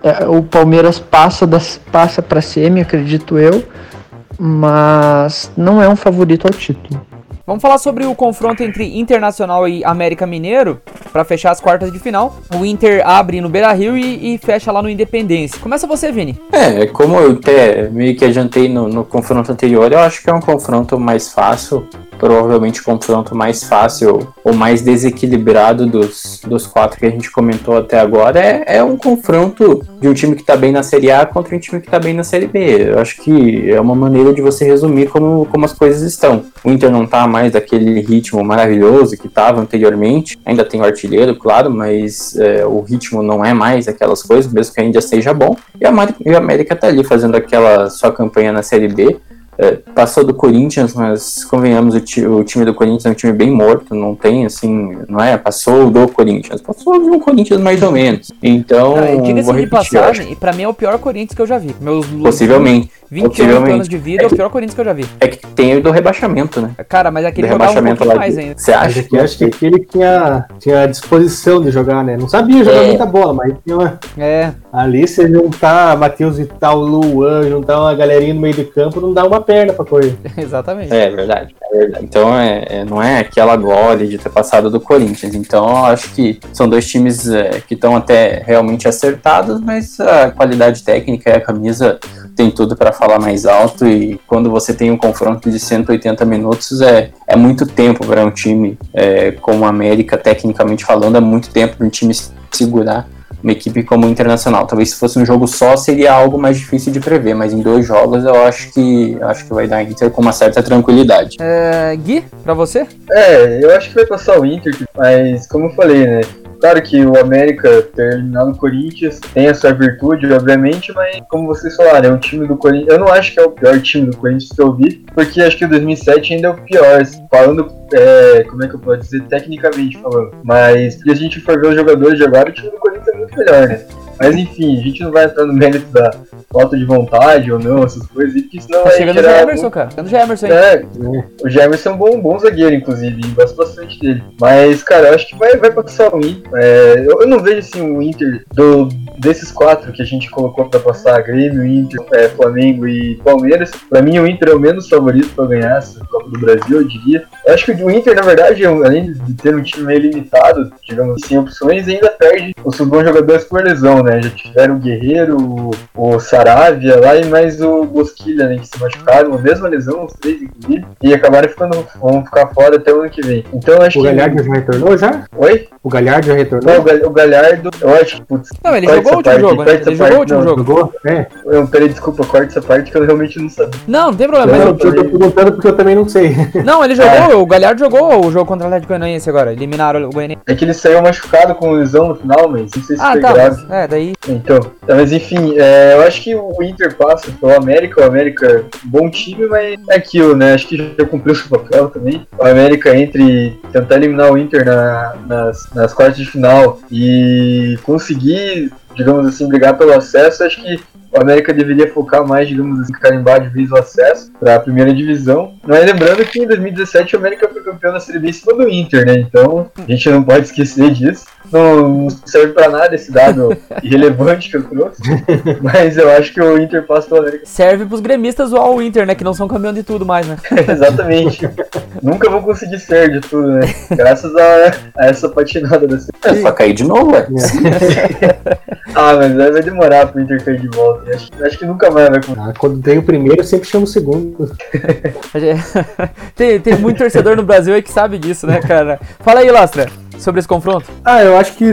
é, o Palmeiras passa, das, passa para semi, acredito eu, mas não é um favorito ao título. Vamos falar sobre o confronto entre Internacional e América Mineiro para fechar as quartas de final. O Inter abre no Beira Rio e, e, fecha lá no Independência. Começa você, Vini. É, como eu até meio que adiantei no, no confronto anterior, eu acho que é um confronto mais fácil provavelmente o confronto mais fácil ou mais desequilibrado dos, dos quatro que a gente comentou até agora é, é um confronto de um time que está bem na Série A contra um time que está bem na Série B. Eu acho que é uma maneira de você resumir como, como as coisas estão. O Inter não está mais daquele ritmo maravilhoso que estava anteriormente, ainda tem o artilheiro, claro, mas é, o ritmo não é mais aquelas coisas, mesmo que ainda seja bom. E a, América está ali fazendo aquela sua campanha na Série B é, passou do Corinthians, mas convenhamos, o, ti, o, time do Corinthians é um time bem morto, não tem assim, não é? Passou do Corinthians, passou de um Corinthians mais ou menos. Então, ah, diga-se de passagem, e pra mim é o pior Corinthians que eu já vi. Meus Possivelmente. 28 anos de vida é, é, o pior Corinthians que eu já vi. É que tem o do rebaixamento, né? Cara, mas aquele jogava um pouquinho mais ainda. Você acha que, acho que aquele tinha, tinha disposição de jogar, né? Não sabia jogar é. muita bola, mas tinha uma... É. Ali você juntar Matheus Vital, Luan, juntar uma galerinha no meio de campo, não dá uma perna pra correr. [laughs] Exatamente. É verdade, é verdade. Então é, é, não é aquela glória de ter passado do Corinthians. Então eu acho que são dois times é, que estão até realmente acertados, mas a qualidade técnica e a camisa tem tudo para falar mais alto e quando você tem um confronto de 180 minutos é, é muito tempo para um time é, como a América, tecnicamente falando, é muito tempo para um time segurar uma equipe como o Internacional. Talvez se fosse um jogo só seria algo mais difícil de prever, mas em dois jogos eu acho que eu acho que vai dar Inter com uma certa tranquilidade. É, Gui, para você? É, eu acho que vai passar o Inter, mas como eu falei, né? Claro que o América ter eliminado o Corinthians tem a sua virtude, obviamente, mas como vocês falaram, é um time do Corinthians. Eu não acho que é o pior time do Corinthians que eu vi, porque acho que o 2007 ainda é o pior, falando, é, como é que eu posso dizer, tecnicamente falando. Mas se a gente for ver os jogadores de agora, o time do Corinthians é muito melhor, né? Mas enfim, a gente não vai entrar no mérito da falta de vontade ou não, essas coisas, porque senão tá vai chegando o Gemerson, muito... cara. Chegando o Gemerson. É, o Gemerson é um bom, bom zagueiro, inclusive, e gosto bastante dele. Mas, cara, eu acho que vai, vai passar o Inter. É, eu, eu, não vejo, assim, o Inter do, desses quatro que a gente colocou pra passar, Grêmio, Inter, é, Flamengo e Palmeiras. Pra mim, o Inter é o menos favorito pra ganhar essa Copa do Brasil, eu diria. Eu acho que o Inter, na verdade, além de ter um time meio limitado, digamos assim, opções, ainda perde os seus bons jogadores por lesão, né? Já tiveram o Guerreiro, o, o Saravia lá e mais o Bosquilha, né? Que se machucaram, a mesma lesão, os três, inclusive, e acabaram ficando, vão ficar fora até o ano que vem. Então acho o que. O Galhardo já retornou já? Oi? O Galhardo já retornou? Não, o Galhardo, eu acho que. Putz, não, ele jogou o último jogo, né? Ele jogou o último jogo. Jogou? É. Eu, peraí, desculpa, corta essa parte que eu realmente não sabia. Não, não tem problema. Não, mas eu, eu tô perguntando porque eu também não sei. [laughs] Não, ele jogou, é. o Galhardo jogou o jogo contra o Atlético Goianiense agora. Eliminaram o Goianiense. É que ele saiu machucado com lesão no final, mas não sei se ah, foi tá, grave. É, daí. Então, mas enfim, é, eu acho que o Inter passa pelo América. O América, bom time, mas é aquilo, né? Acho que já cumpriu seu papel também. O América entre tentar eliminar o Inter na, nas, nas quartas de final e conseguir, digamos assim, brigar pelo acesso, acho que o América deveria focar mais, digamos assim, carimbar de vez o acesso para a primeira divisão. Mas lembrando que em 2017 o América foi campeão da Série B em cima do Inter, né? Então a gente não pode esquecer disso. não serve pra nada esse dado [laughs] irrelevante que eu trouxe. Mas eu acho que o Inter passa pela América. Serve pros gremistas zoar o Inter, né? Que não são campeão de tudo mais, né? [laughs] Exatamente. Nunca vou conseguir ser de tudo, né? Graças a, a essa patinada desse. É só cair de novo, ué. [laughs] Ah, mas aí vai demorar pro Inter cair de volta. Acho, acho que nunca vai acontecer. Ah, quando tem o primeiro, eu sempre chamo o segundo. [laughs] [laughs] tem, tem muito torcedor no Brasil aí que sabe disso, né, cara? Fala aí, Lastra, sobre esse confronto. Ah, eu acho que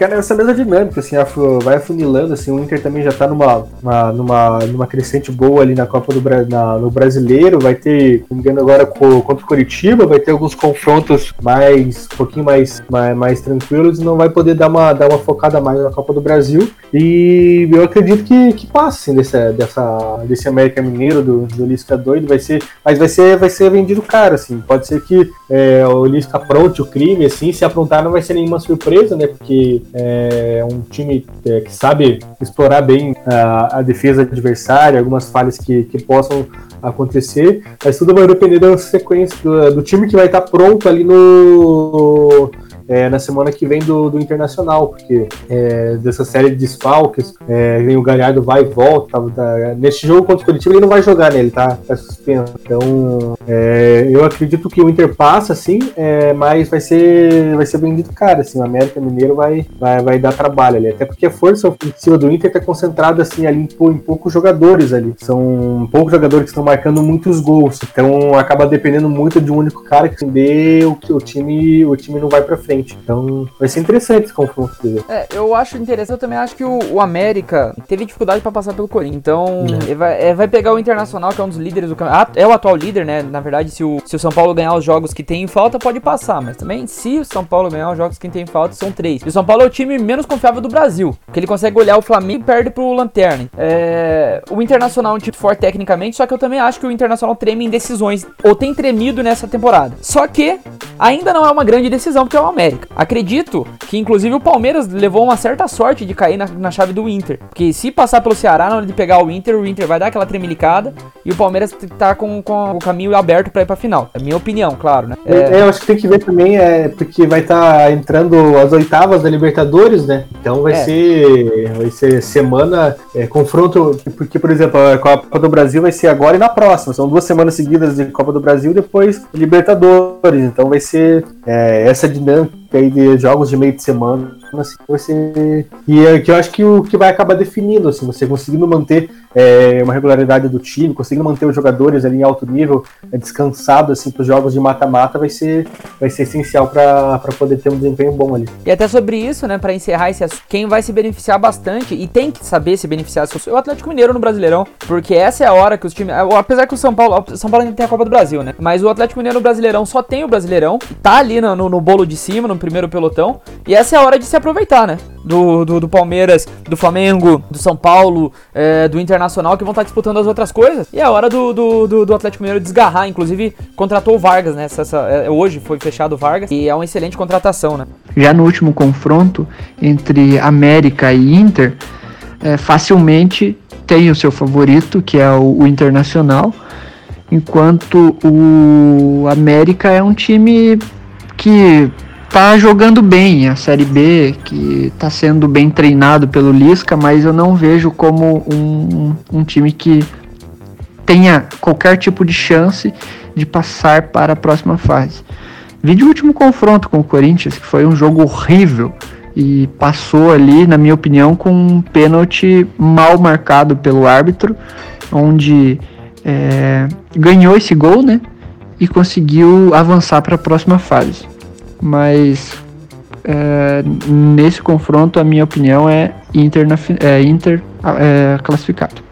é nessa mesma dinâmica, assim, vai afunilando, assim, o Inter também já tá numa, uma- numa, numa crescente boa ali na Copa do Bra- na- no Brasileiro, vai ter, não me engano, agora co- contra o Curitiba, vai ter alguns confrontos mais, um pouquinho mais, mais, mais tranquilos e não vai poder dar uma, dar uma focada mais na Copa do Brasil. E eu acredito que, que passe, assim, dessa, dessa, desse América Mineiro do, do Lisca doido, vai ser, mas vai ser, vai ser vendido caro, assim, pode ser que é, o Lisca apronte o crime, assim, se aprontar não vai ser nenhuma surpresa, né? Porque é um time é, que sabe explorar bem a, a defesa adversária, algumas falhas que, que possam acontecer, mas tudo vai depender da sequência do, do time que vai estar pronto ali no. É, na semana que vem do, do Internacional, porque é, dessa série de desfalques, é, vem o Galhardo vai e volta. tá- neste jogo contra o Curitiba ele não vai jogar, né? Ele tá, tá suspenso. Então, é, eu acredito que o Inter passa, sim, é, mas vai ser, vai ser vendido caro, assim. O América Mineiro vai, vai, vai dar trabalho ali. Até porque a força ofensiva do Inter tá concentrada, assim, ali em, em poucos jogadores ali. São poucos jogadores que estão marcando muitos gols. Então, acaba dependendo muito de um único cara que dê o, o time, o time não vai pra frente. Então, vai ser interessante esse confronto. É, eu acho interessante, eu também acho que o, o América teve dificuldade pra passar pelo Corinthians. Então, É. ele vai, é, vai pegar o Internacional, que é um dos líderes do campeonato. É o atual líder, né? Na verdade, se o, se o São Paulo ganhar os jogos que tem em falta, pode passar. Mas também, se o São Paulo ganhar os jogos que tem em falta, são três. E o São Paulo é o time menos confiável do Brasil. Porque ele consegue olhar o Flamengo e perde pro Lanterna. É, o Internacional é um time forte tecnicamente, só que eu também acho que o Internacional treme em decisões. Ou tem tremido nessa temporada. Só que ainda não é uma grande decisão, porque é o América. Acredito que, inclusive, o Palmeiras levou uma certa sorte de cair na, na chave do Inter. Porque se passar pelo Ceará, na hora de pegar o Inter, o Inter vai dar aquela tremelicada e o Palmeiras tá com, com o caminho aberto pra ir pra final. É minha opinião, claro, né? É, eu acho que tem que ver também, é, porque vai estar entrando as oitavas da Libertadores, né? Então vai É. ser vai ser semana, é, confronto, porque, por exemplo, a Copa do Brasil vai ser agora e na próxima. São duas semanas seguidas de Copa do Brasil e depois Libertadores. Então vai ser é, essa dinâmica de jogos de meio de semana. Assim, vai ser. E é que eu acho que o que vai acabar definindo, assim, você conseguindo manter é, uma regularidade do time, conseguindo manter os jogadores ali em alto nível, é, descansado assim, para os jogos de mata-mata, vai ser, vai ser essencial para poder ter um desempenho bom ali. E até sobre isso, né, Pra encerrar esse assunto, quem vai se beneficiar bastante e tem que saber se beneficiar é o Atlético Mineiro no Brasileirão, porque essa é a hora que os times, apesar que o São Paulo, São Paulo ainda tem a Copa do Brasil, né? Mas o Atlético Mineiro no Brasileirão só tem o Brasileirão, tá ali no, no, no bolo de cima, no primeiro pelotão, e essa é a hora de se aproveitar, né? Do, do, do Palmeiras, do Flamengo, do São Paulo, é, do Internacional, que vão estar disputando as outras coisas. E é hora do, do, do, do Atlético Mineiro desgarrar. Inclusive, contratou o Vargas, né? Essa, essa- é, hoje foi fechado o Vargas. E é uma excelente contratação, né? Já no último confronto entre América e Inter, é, facilmente tem o seu favorito, que é o, o Internacional, enquanto o América é um time que tá jogando bem a Série B, que tá sendo bem treinado pelo Lisca, mas eu não vejo como um, um time que tenha qualquer tipo de chance de passar para a próxima fase. Vídeo o último confronto com o Corinthians, que foi um jogo horrível e passou ali, na minha opinião, com um pênalti mal marcado pelo árbitro, onde é, ganhou esse gol, né? E conseguiu avançar para a próxima fase. Mas é, nesse confronto, a minha opinião é Inter, na é, Inter é, classificado.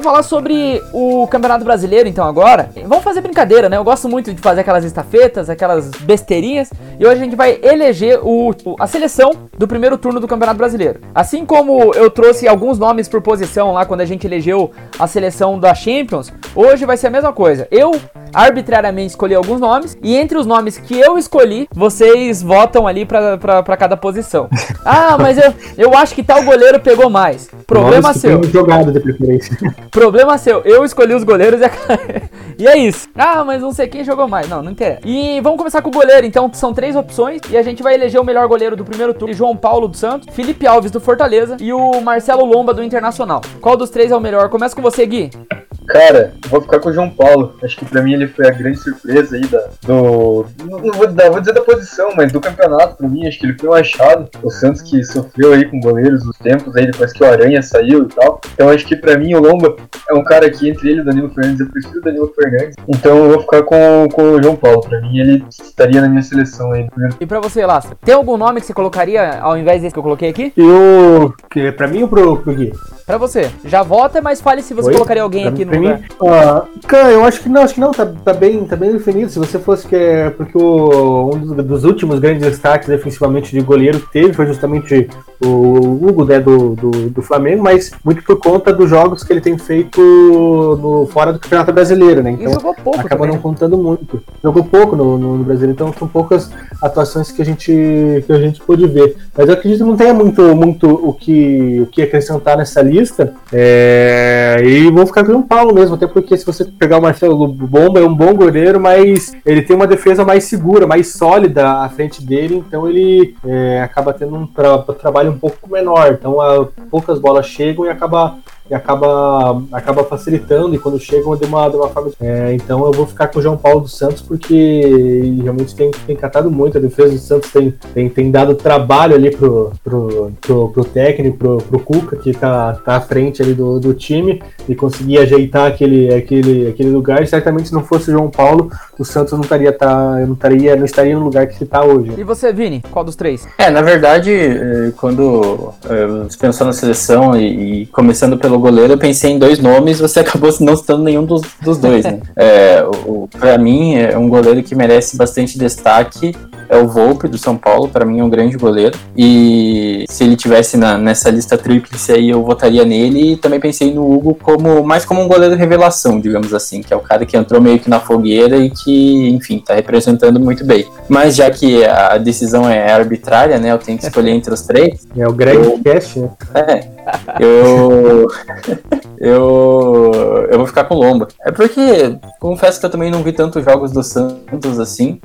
Vamos falar sobre o Campeonato Brasileiro, então, agora. Vamos fazer brincadeira, né? Eu gosto muito de fazer aquelas estafetas, aquelas besteirinhas. E hoje a gente vai eleger o, a seleção do primeiro turno do Campeonato Brasileiro. Assim como eu trouxe alguns nomes por posição lá quando a gente elegeu a seleção da Champions, hoje vai ser a mesma coisa. Eu arbitrariamente escolher alguns nomes. E entre os nomes que eu escolhi, vocês votam ali pra cada posição. [laughs] Ah, mas eu, eu acho que tal goleiro pegou mais. Problema Nomes que seu. Jogado de preferência. Problema seu. Eu escolhi os goleiros e, a... [laughs] e é isso. Ah, mas não sei quem jogou mais. Não, não interessa. E vamos começar com o goleiro. Então, são três opções. E a gente vai eleger o melhor goleiro do primeiro turno: João Paulo do Santos, Felipe Alves do Fortaleza e o Marcelo Lomba do Internacional. Qual dos três é o melhor? Começa com você, Gui. Cara, eu vou ficar com o João Paulo. Acho que pra mim ele foi a grande surpresa aí da, do. Não não vou, dar- vou dizer da posição, mas do campeonato pra mim. Acho que ele foi um achado. O Santos que sofreu aí com goleiros os tempos aí depois que o Aranha saiu e tal. Então acho que pra mim o Lomba é um cara que entre ele e o Danilo Fernandes eu prefiro o Danilo Fernandes. Então eu vou ficar com, com o João Paulo. Pra mim ele estaria na minha seleção aí. E pra você, Lastra, tem algum nome que você colocaria ao invés desse que eu coloquei aqui? Eu. Que, pra mim ou pro, pro Gui? Pra você. Já vota, mas fale se você Oi? colocaria alguém Pra- aqui no lugar. mim, ah, cara, eu acho que não, acho que não, tá, tá bem, tá bem definido. Se você fosse que é porque o, um dos, dos últimos grandes destaques defensivamente de goleiro que teve foi justamente o Hugo, né, do, do, do Flamengo, mas muito por conta dos jogos que ele tem feito no, fora do Campeonato Brasileiro, né? E Então jogou pouco acaba também. não contando muito. Jogou pouco no, no, no Brasil, então são poucas atuações que a gente que a gente pôde ver. Mas eu acredito que não tenha muito, muito o, que, o que acrescentar nessa lista. É, e vou ficar com João Paulo mesmo, até porque se você pegar o Marcelo Bomba, é um bom goleiro, mas ele tem uma defesa mais segura, mais sólida à frente dele, então ele é, acaba tendo um tra- trabalho um pouco menor. Então a- poucas bolas chegam e acaba e acaba, acaba facilitando, e quando chegam de uma, de uma forma. É, então eu vou ficar com o João Paulo dos Santos, porque ele realmente tem, tem catado muito. A defesa do Santos tem, tem, tem dado trabalho ali pro, pro, pro, pro técnico, pro, pro Cuca, que tá, tá à frente ali do, do time, e conseguir ajeitar aquele, aquele, aquele lugar. E certamente se não fosse o João Paulo, o Santos não estaria, tá, não estaria, não estaria no lugar que está hoje. E você, Vini? Qual dos três? É, na verdade, eh, quando eh, pensou na seleção e, e começando pelo goleiro, eu pensei em dois nomes, você [laughs] acabou não citando nenhum dos, dos dois, né? É, o, pra mim, é um goleiro que merece bastante destaque é o Volpe do São Paulo, pra mim é um grande goleiro. E se ele tivesse na- nessa lista tríplice aí, eu votaria nele. E também pensei no Hugo como mais como um goleiro revelação, digamos assim, que é o cara que entrou meio que na fogueira e que, enfim, tá representando muito bem. Mas já que a decisão é arbitrária, né, eu tenho que [laughs] escolher entre os três. É o Greg Cast, né? É, eu. eu. Eu vou ficar com o Lomba. É porque, confesso que eu também não vi tantos jogos do Santos assim.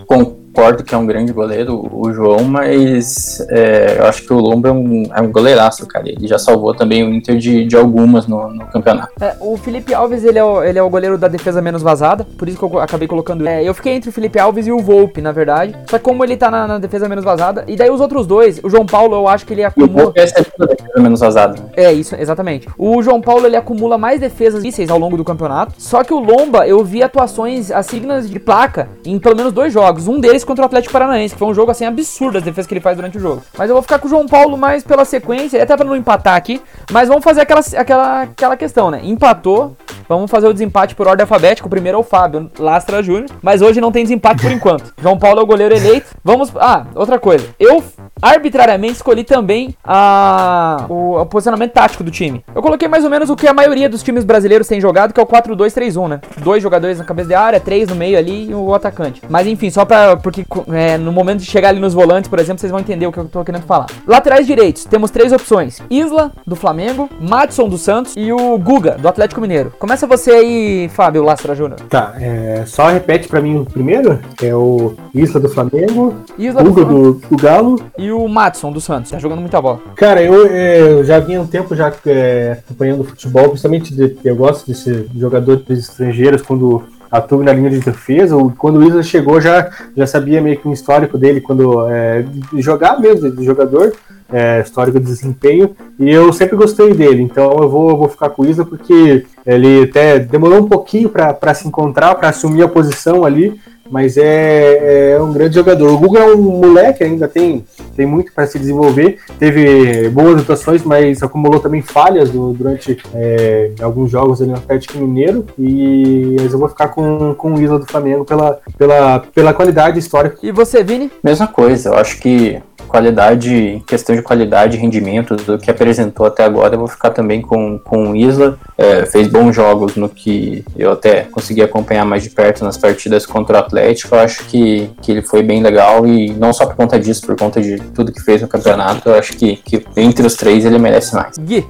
Concordo que é um grande goleiro, o João, mas é, eu acho que o Lomba é um, é um goleiraço, cara. Ele já salvou também o Inter de, de algumas no, no campeonato. É, o Felipe Alves, ele é o, ele é o goleiro da defesa menos vazada, por isso que eu acabei colocando ele. É, eu fiquei entre o Felipe Alves e o Volpe, na verdade. Só que como ele tá na, na defesa menos vazada, e daí os outros dois, o João Paulo, eu acho que ele E o acumula... Volpe é a defesa menos vazada. né? É, isso, exatamente. O João Paulo, ele acumula mais defesas difíceis ao longo do campeonato. Só que o Lomba, eu vi atuações assignas de placa em pelo menos dois jogos. Um deles contra o Atlético Paranaense, que foi um jogo, assim, absurdo as defesas que ele faz durante o jogo. Mas eu vou ficar com o João Paulo mais pela sequência, até pra não empatar aqui. Mas vamos fazer aquela, aquela, aquela questão, né? Empatou, vamos fazer o desempate por ordem alfabética. O primeiro é o Fábio Lastra Júnior. Mas hoje não tem desempate por enquanto. [laughs] João Paulo é o goleiro eleito. Vamos. Ah, outra coisa. Eu arbitrariamente escolhi também a, o, o posicionamento tático do time. Eu coloquei mais ou menos o que a maioria dos times brasileiros tem jogado, que é o 4-2-3-1, né? Dois jogadores na cabeça de área, três no meio ali e o atacante. Mas enfim, só pra. Porque é, no momento de chegar ali nos volantes, por exemplo, vocês vão entender o que eu tô querendo falar. Laterais direitos, temos três opções: Isla, do Flamengo, Madison do Santos e o Guga, do Atlético Mineiro. Começa você aí, Fábio Lastra Júnior. Tá, é, só repete pra mim o primeiro, é o Isla do Flamengo, Isla do Hugo Flamengo do, do Galo. e o Madison do Santos. Tá jogando muita bola. Cara, eu, é, eu já vinha um tempo já é, acompanhando futebol, principalmente de, eu gosto desses jogadores estrangeiros quando atuam na linha de defesa. ou Quando o Isla chegou, já, já sabia meio que um histórico dele quando é, de jogar mesmo, de jogador, é, histórico de desempenho, e eu sempre gostei dele. Então eu vou, eu vou ficar com o Isla porque ele até demorou um pouquinho para se encontrar, para assumir a posição ali. Mas é, é um grande jogador. O Guga é um moleque, ainda tem, tem muito para se desenvolver. Teve boas atuações, mas acumulou também falhas do- durante é, alguns jogos ali no Atlético Mineiro. E mas eu vou ficar com, com o Isla do Flamengo pela, pela, pela qualidade histórica. E você, Vini? Mesma coisa, eu acho que qualidade, questão de qualidade rendimento do que apresentou até agora, eu vou ficar também com, com o Isla. É, fez bons jogos no que eu até consegui acompanhar mais de perto nas partidas contra o Atlético. Eu acho que, que ele foi bem legal e não só por conta disso, por conta de tudo que fez no campeonato, eu acho que, que entre os três ele merece mais. Gui,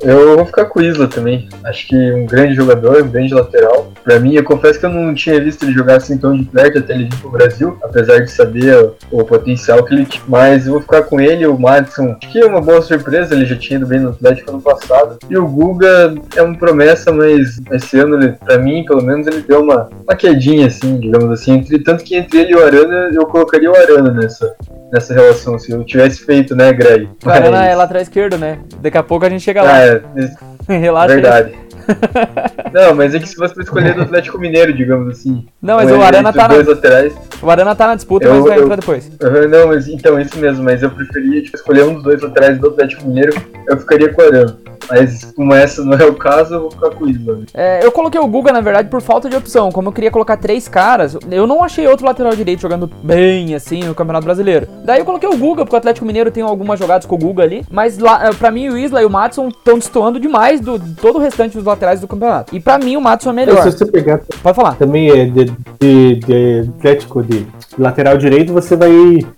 Eu vou ficar com o Isla também. Acho que um grande jogador, um grande lateral. Pra mim, eu confesso que eu não tinha visto ele jogar assim tão de perto até ele vir pro Brasil, apesar de saber o, o potencial que ele tinha. Mas eu vou ficar com ele, o Madison. Acho que é uma boa surpresa, ele já tinha ido bem no Atlético ano passado. E o Guga é uma promessa, mas esse ano, ele, pra mim, pelo menos, ele deu uma, uma quedinha, assim, digamos assim. Entre, tanto que entre ele e o Arana, eu colocaria o Arana nessa, nessa relação, se eu tivesse feito, né, Greg? o Arana Mas- é lateral esquerdo, né? Daqui a pouco a gente chega lá. Ah, é, [laughs] Relaxa. aí. verdade. Não, mas é que se fosse pra escolher do Atlético Mineiro, digamos assim. Não, mas o Arana tá na, laterais. o Arana tá na disputa, Eu- mas vai eu- entrar depois. Uhum, Não, mas então, isso mesmo, mas eu preferia tipo, escolher um dos dois laterais do Atlético Mineiro, eu ficaria com o Arana. Mas como essa não é o caso, eu vou ficar com o Isla. né? É, eu coloquei o Guga, na verdade, por falta de opção. Como eu queria colocar três caras, eu não achei outro lateral direito jogando bem, assim, no Campeonato Brasileiro. Daí eu coloquei o Guga, porque o Atlético Mineiro tem algumas jogadas com o Guga ali. Mas lá, eh, pra mim, o Isla e o Matson estão destoando demais do todo o restante dos laterais do campeonato. E pra mim, o Matson é melhor. Se você pegar Pode falar. também é de, de, de Atlético de lateral direito, você vai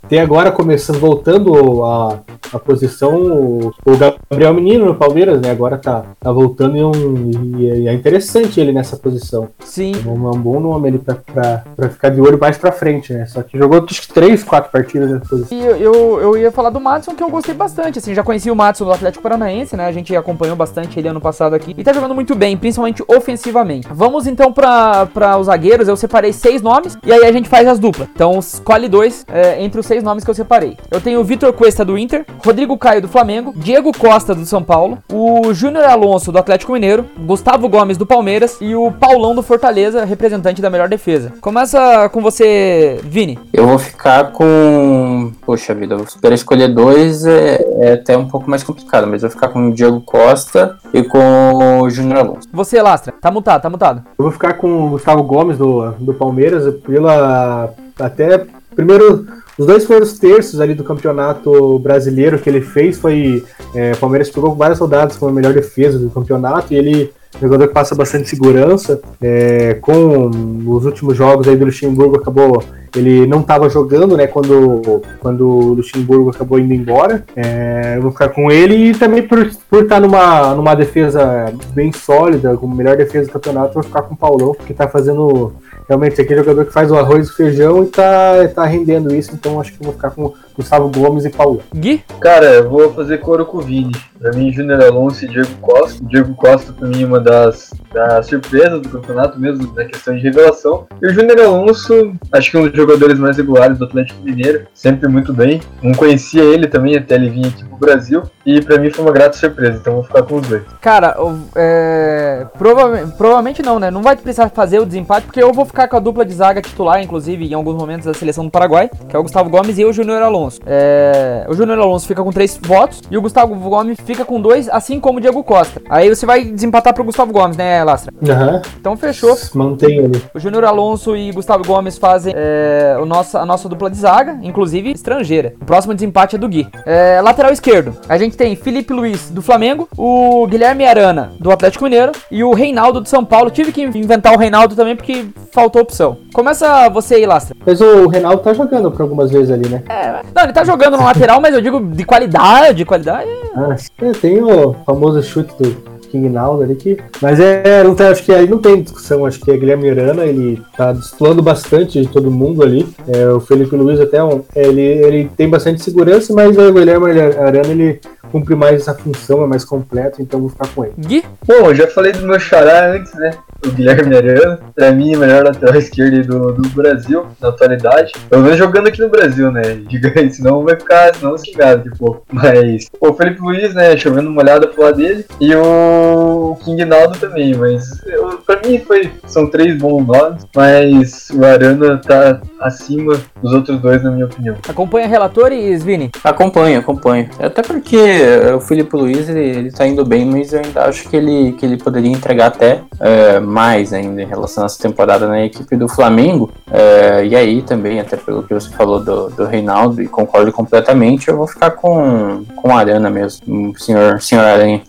ter agora começando, voltando a, a posição, o, o Gabriel Menino no Palmeiras, né? Agora tá, tá voltando e, um, e é interessante ele nessa posição. Sim. É um, é um bom nome ali pra, pra, pra ficar de olho mais pra frente, né? Só que jogou acho que três, quatro partidas nessa posição. E eu, eu, eu ia falar do Matson, que eu gostei bastante, assim, já conheci o Matson do Atlético Paranaense, né, a gente acompanhou bastante ele ano passado aqui, e tá jogando muito bem, principalmente ofensivamente. Vamos então pra os zagueiros, eu separei seis nomes, e aí a gente faz as duplas. Então escolhe dois é, entre os seis nomes que eu separei. Eu tenho o Vitor Cuesta do Inter, Rodrigo Caio do Flamengo, Diego Costa do São Paulo, o Júnior Alonso do Atlético Mineiro, Gustavo Gomes do Palmeiras e o Paulão do Fortaleza, representante da melhor defesa. Começa com você, Vini. Eu vou ficar com. Poxa vida, para escolher dois é, é até um pouco mais complicado, mas eu vou ficar com o Diego Costa e com o Júnior Alonso. Você, Lastra. Tá mutado, tá mutado. Eu vou ficar com o Gustavo Gomes do, do Palmeiras pela até primeiro os dois primeiros terços ali do campeonato brasileiro que ele fez foi é, o Palmeiras pegou várias rodadas com a melhor defesa do campeonato e ele é jogador que passa bastante segurança é, com os últimos jogos aí do Luxemburgo acabou ele não estava jogando, né, quando, quando o Luxemburgo acabou indo embora. É, eu vou ficar com ele e também por, por estar numa, numa defesa bem sólida, como melhor defesa do campeonato, eu vou ficar com o Paulão, que tá fazendo realmente aquele jogador que faz o arroz e o feijão e tá, tá rendendo isso, então acho que eu vou ficar com Gustavo Gomes e Paulão. Gui? Cara, eu vou fazer coro com o Vini. Pra mim, Júnior Alonso e Diego Costa. O Diego Costa, pra mim, é uma das, das surpresas do campeonato mesmo, na questão de revelação. E o Júnior Alonso, acho que é um dos jogadores mais regulares do Atlético Mineiro, sempre muito bem. Não conhecia ele também até ele vir aqui pro Brasil. E pra mim foi uma grata surpresa, então eu vou ficar com os dois. Cara, é, prova- provavelmente não, né? Não vai precisar fazer o desempate, porque eu vou ficar com a dupla de zaga titular, inclusive, em alguns momentos da seleção do Paraguai, que é o Gustavo Gomes e o Júnior Alonso. É, o Júnior Alonso fica com três votos e o Gustavo Gomes fica com dois, assim como o Diego Costa. Aí você vai desempatar pro Gustavo Gomes, né, Lastra? Aham. Então fechou. Mantém ali. O Júnior Alonso e Gustavo Gomes fazem é, o nosso, a nossa dupla de zaga, inclusive estrangeira. O próximo desempate é do Gui. É, lateral esquerdo, a gente tem Felipe Luiz do Flamengo, o Guilherme Arana do Atlético Mineiro e o Reinaldo do São Paulo. Tive que inventar o Reinaldo também porque faltou opção. Começa você aí, Lastra. Mas o Reinaldo tá jogando por algumas vezes ali, né? Não, ele tá jogando no lateral, mas eu digo de qualidade, qualidade. Ah, sim, tem o famoso chute do King Naldo ali que. Mas é, não tem, acho que aí não tem discussão, acho que é Guilherme Arana, ele tá desplando bastante de todo mundo ali. É, o Felipe Luiz até um, ele, ele tem bastante segurança, mas o Guilherme Arana ele cumpre mais essa função, é mais completo, então eu vou ficar com ele. Gui? Bom, eu já falei do meu xará antes, né? O Guilherme Arana. Pra mim, o melhor lateral [laughs] esquerdo do, do Brasil, na atualidade. Pelo menos jogando aqui no Brasil, né? [laughs] Diga aí, senão vai ficar, senão xingado de pouco. Mas, o Felipe Luiz, né? Chovendo uma olhada pro lado dele. E o King Naldo também, mas eu, pra mim foi, são três bons nomes. Mas o Arana tá acima dos outros dois, na minha opinião. Acompanha relatores, Vini? Acompanho, acompanho. Até porque o Felipe Luiz ele, ele tá indo bem, mas eu ainda acho que ele, que ele poderia entregar até eh, mais ainda em relação nossa temporada na equipe do Flamengo. É, e aí também, até pelo que você falou do, do Reinaldo, e concordo completamente, eu vou ficar com, com a Arana mesmo, senhor, senhor Aranha.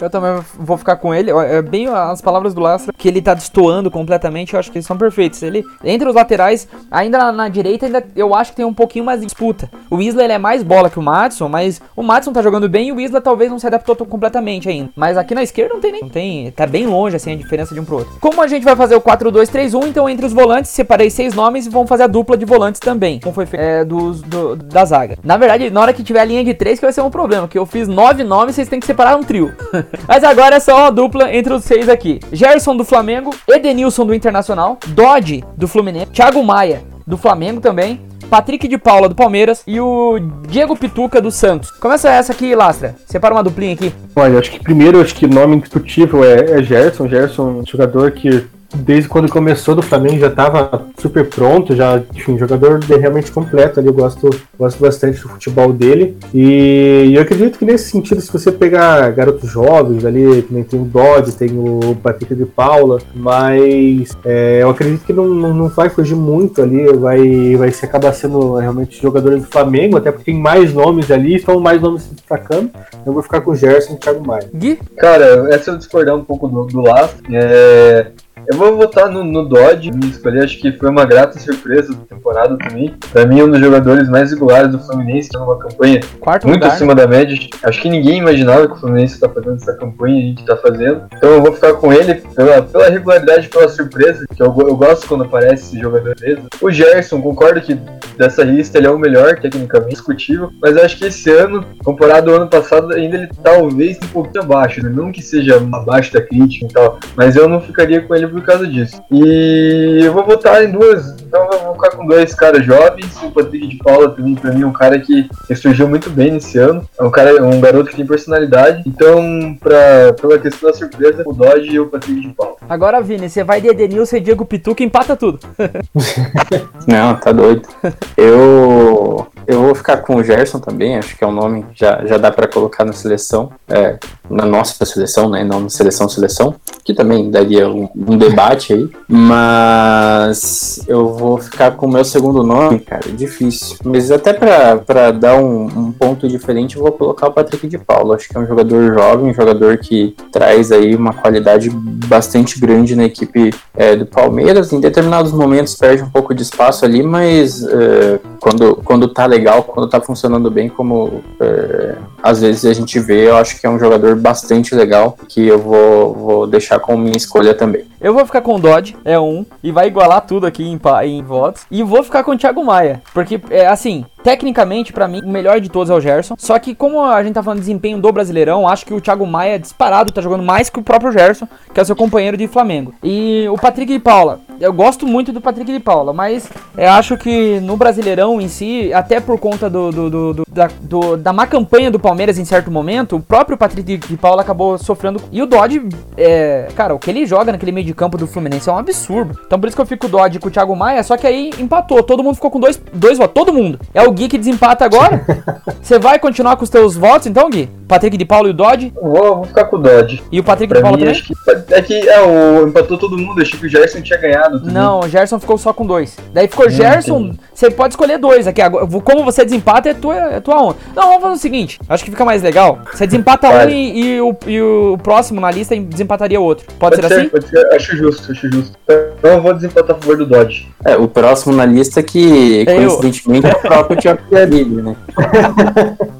Eu também vou ficar com ele. É bem as palavras do Lastra que ele tá destoando completamente. Eu acho que eles são perfeitos. Ele, entre os laterais, ainda na, na, direita, ainda eu acho que tem um pouquinho mais de disputa. O Isla ele é mais bola que o Madison, mas o Madison tá jogando bem e o Isla talvez não se adaptou completamente ainda. Mas aqui na esquerda não tem nem. Não tem, tá bem longe assim a diferença de um pro outro. Como a gente vai fazer o 4-2-3-1, então entre os volantes, separei seis nomes e vamos fazer a dupla de volantes também. Como foi feito é, dos, do, da zaga. Na verdade, na hora que tiver a linha de três, que vai ser um problema, que eu fiz nove nomes, vocês têm que separar um trio. [laughs] Mas agora é só uma dupla entre os seis aqui. Gerson do Flamengo, Edenilson do Internacional, Dodge do Fluminense, Thiago Maia do Flamengo também, Patrick de Paula do Palmeiras e o Diego Pituca do Santos. Começa essa aqui, Lastra. Separa uma duplinha aqui. Olha, acho que primeiro, acho que o nome indiscutível é, é Gerson. Gerson, jogador que desde quando começou do Flamengo já estava super pronto, já, enfim, jogador realmente completo ali, eu gosto, gosto bastante do futebol dele. E, eu acredito que nesse sentido, se você pegar garotos jovens ali, que nem tem o Dodge, tem o Patrick de Paula, mas é, eu acredito que não, não, não, vai fugir muito ali, vai, vai se acabar sendo realmente jogadores do Flamengo, até porque tem mais nomes ali, estão mais nomes se destacando. Eu vou ficar com o Gerson e o Thiago Maia. Gui? Cara, essa eu discordar um pouco do, do Last. É, eu vou votar no, no Dodge, me escolher, acho que foi uma grata surpresa da temporada também. Pra mim, um dos jogadores mais regulares do Fluminense, tem uma campanha Quarto muito lugar. acima da média. Acho que ninguém imaginava que o Fluminense tá fazendo essa campanha, a gente tá fazendo. Então eu vou ficar com ele pela, pela regularidade, pela surpresa, que eu, eu gosto quando aparece esse jogador mesmo. O Gerson, concordo que dessa lista ele é o melhor, tecnicamente, discutível, mas acho que esse ano, comparado ao ano passado, ainda ele talvez um pouquinho abaixo, né? Não que seja abaixo da crítica e tal, mas eu não ficaria com ele por causa disso. E eu vou votar em duas, então eu vou ficar com dois caras jovens. O Patrick de Paula também, pra mim, é um cara que, que surgiu muito bem nesse ano. É um cara, um garoto que tem personalidade. Então, pra, pela questão da surpresa, o Dodge e o Patrick de Paula. Agora, Vini, você vai de Edenilson e Diego Pituca empata tudo. [laughs] Não, tá doido. Eu eu vou ficar com o Gerson também, acho que é um nome já já dá para colocar na seleção, é, na nossa seleção, né, não na seleção seleção, que também daria um, um, debate aí, mas eu vou ficar com o meu segundo nome, cara, difícil, mas até para dar um, um, ponto diferente, eu vou colocar o Patrick de Paulo, acho que é um jogador jovem, um jogador que traz aí uma qualidade bastante grande na equipe é, do Palmeiras, em determinados momentos perde um pouco de espaço ali, mas é, quando, quando tá legal, quando tá funcionando bem, como é, às vezes a gente vê, eu acho que é um jogador bastante legal, que eu vou, vou deixar com minha escolha também. Eu vou ficar com o Dodge, é um, e vai igualar tudo aqui em, em votos. E vou ficar com o Thiago Maia, porque, é assim, tecnicamente, para mim, o melhor de todos é o Gerson. Só que, como a gente tá falando de desempenho do Brasileirão, acho que o Thiago Maia, disparado, tá jogando mais que o próprio Gerson, que é seu companheiro de Flamengo. E o Patrick de Paula, eu gosto muito do Patrick de Paula, mas eu acho que no Brasileirão em si, até por conta do, do, do, do da, do, da má campanha do Palmeiras em certo momento, o próprio Patrick de Paula acabou sofrendo. E o Dodge, é, cara, o que ele joga naquele meio de campo do Fluminense é um absurdo. Então por isso que eu fico o Dodge com o Thiago Maia, só que aí empatou. Todo mundo ficou com dois, dois votos. Todo mundo. É o Gui que desempata agora. [laughs] Você vai continuar com os teus votos, então, Gui? Patrick de Paulo e o Dodge? Vou, vou ficar com o Dodge. E o Patrick pra de Paulo também? Acho que, é que é, o, empatou todo mundo, achei que o Gerson tinha ganhado. Também. Não, o Gerson ficou só com dois. Daí ficou hum, Gerson, você pode escolher dois aqui. Como você desempata, é tua, é tua onda. Não, vamos fazer o seguinte, acho que fica mais legal. Você desempata um e, e, o, e o próximo na lista desempataria o outro. Pode, pode ser, ser, assim? Pode ser, acho justo, acho justo. Então eu vou desempatar a favor do Dodge. É, o próximo na lista que, é coincidentemente, é o próprio Thiago Piadilho, né? [laughs]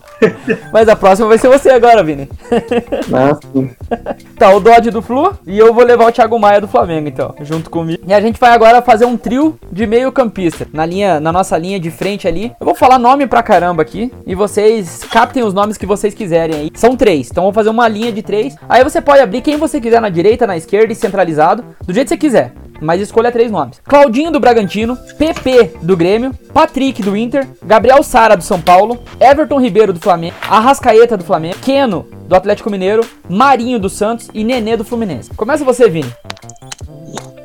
Mas a próxima vai ser você agora, Vini. [laughs] Nossa. tá, o Dodge do Flu e eu vou levar o Thiago Maia do Flamengo, então, junto comigo. E a gente vai agora fazer um trio de meio campista. Na linha, na nossa linha de frente ali. Eu vou falar nome pra caramba aqui. E vocês captem os nomes que vocês quiserem aí. São três. Então vou fazer uma linha de três. Aí você pode abrir quem você quiser na direita, na esquerda e centralizado. Do jeito que você quiser mas escolha três nomes: Claudinho do Bragantino, PP do Grêmio, Patrick do Inter, Gabriel Sara do São Paulo, Everton Ribeiro do Flamengo, Arrascaeta do Flamengo, Keno do Atlético Mineiro, Marinho do Santos e Nenê do Fluminense. Começa você, Vini.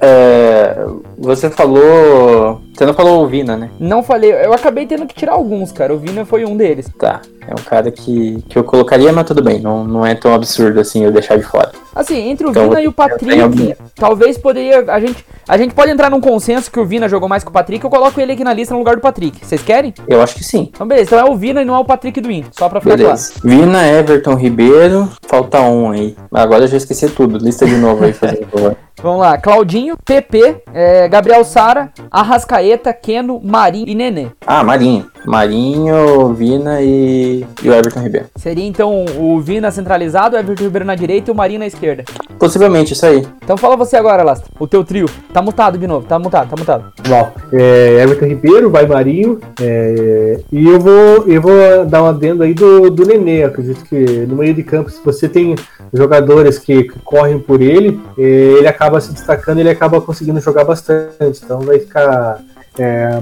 É, você falou. Você não falou o Vina, né? Não falei. Eu acabei tendo que tirar alguns, cara. O Vina foi um deles. Tá. É um cara que, que eu colocaria, mas tudo bem. Não, não é tão absurdo assim eu deixar de fora. Assim, entre o então, Vina e o Patrick, talvez poderia. A gente. A gente pode entrar num consenso que o Vina jogou mais que o Patrick, eu coloco ele aqui na lista no lugar do Patrick. Vocês querem? Eu acho que sim. Então beleza, então é o Vina e não é o Patrick do Inter, só pra ficar Beleza. Vina, Everton, Ribeiro, falta um aí. Agora eu já esqueci tudo. Lista de novo aí, fazendo favor. Vamos lá, Claudinho, PP, é, Gabriel Sara, Arrascaeta, Keno, Marinho e Nenê. Ah, Marinho. Marinho, Vina e, e o Everton Ribeiro. Seria então o Vina centralizado, o Everton Ribeiro na direita e o Marinho na esquerda. Possivelmente, isso aí. Então fala você agora, Lastra, o teu trio. Tá mutado de novo, tá mutado, tá mutado. Bom, é, Everton Ribeiro, vai Marinho, é, e eu vou, eu vou dar um adendo aí do, do Nenê. Acredito que no meio de campo, se você tem jogadores que, que correm por ele, é, ele acaba se destacando, ele acaba conseguindo jogar bastante. Então vai ficar é,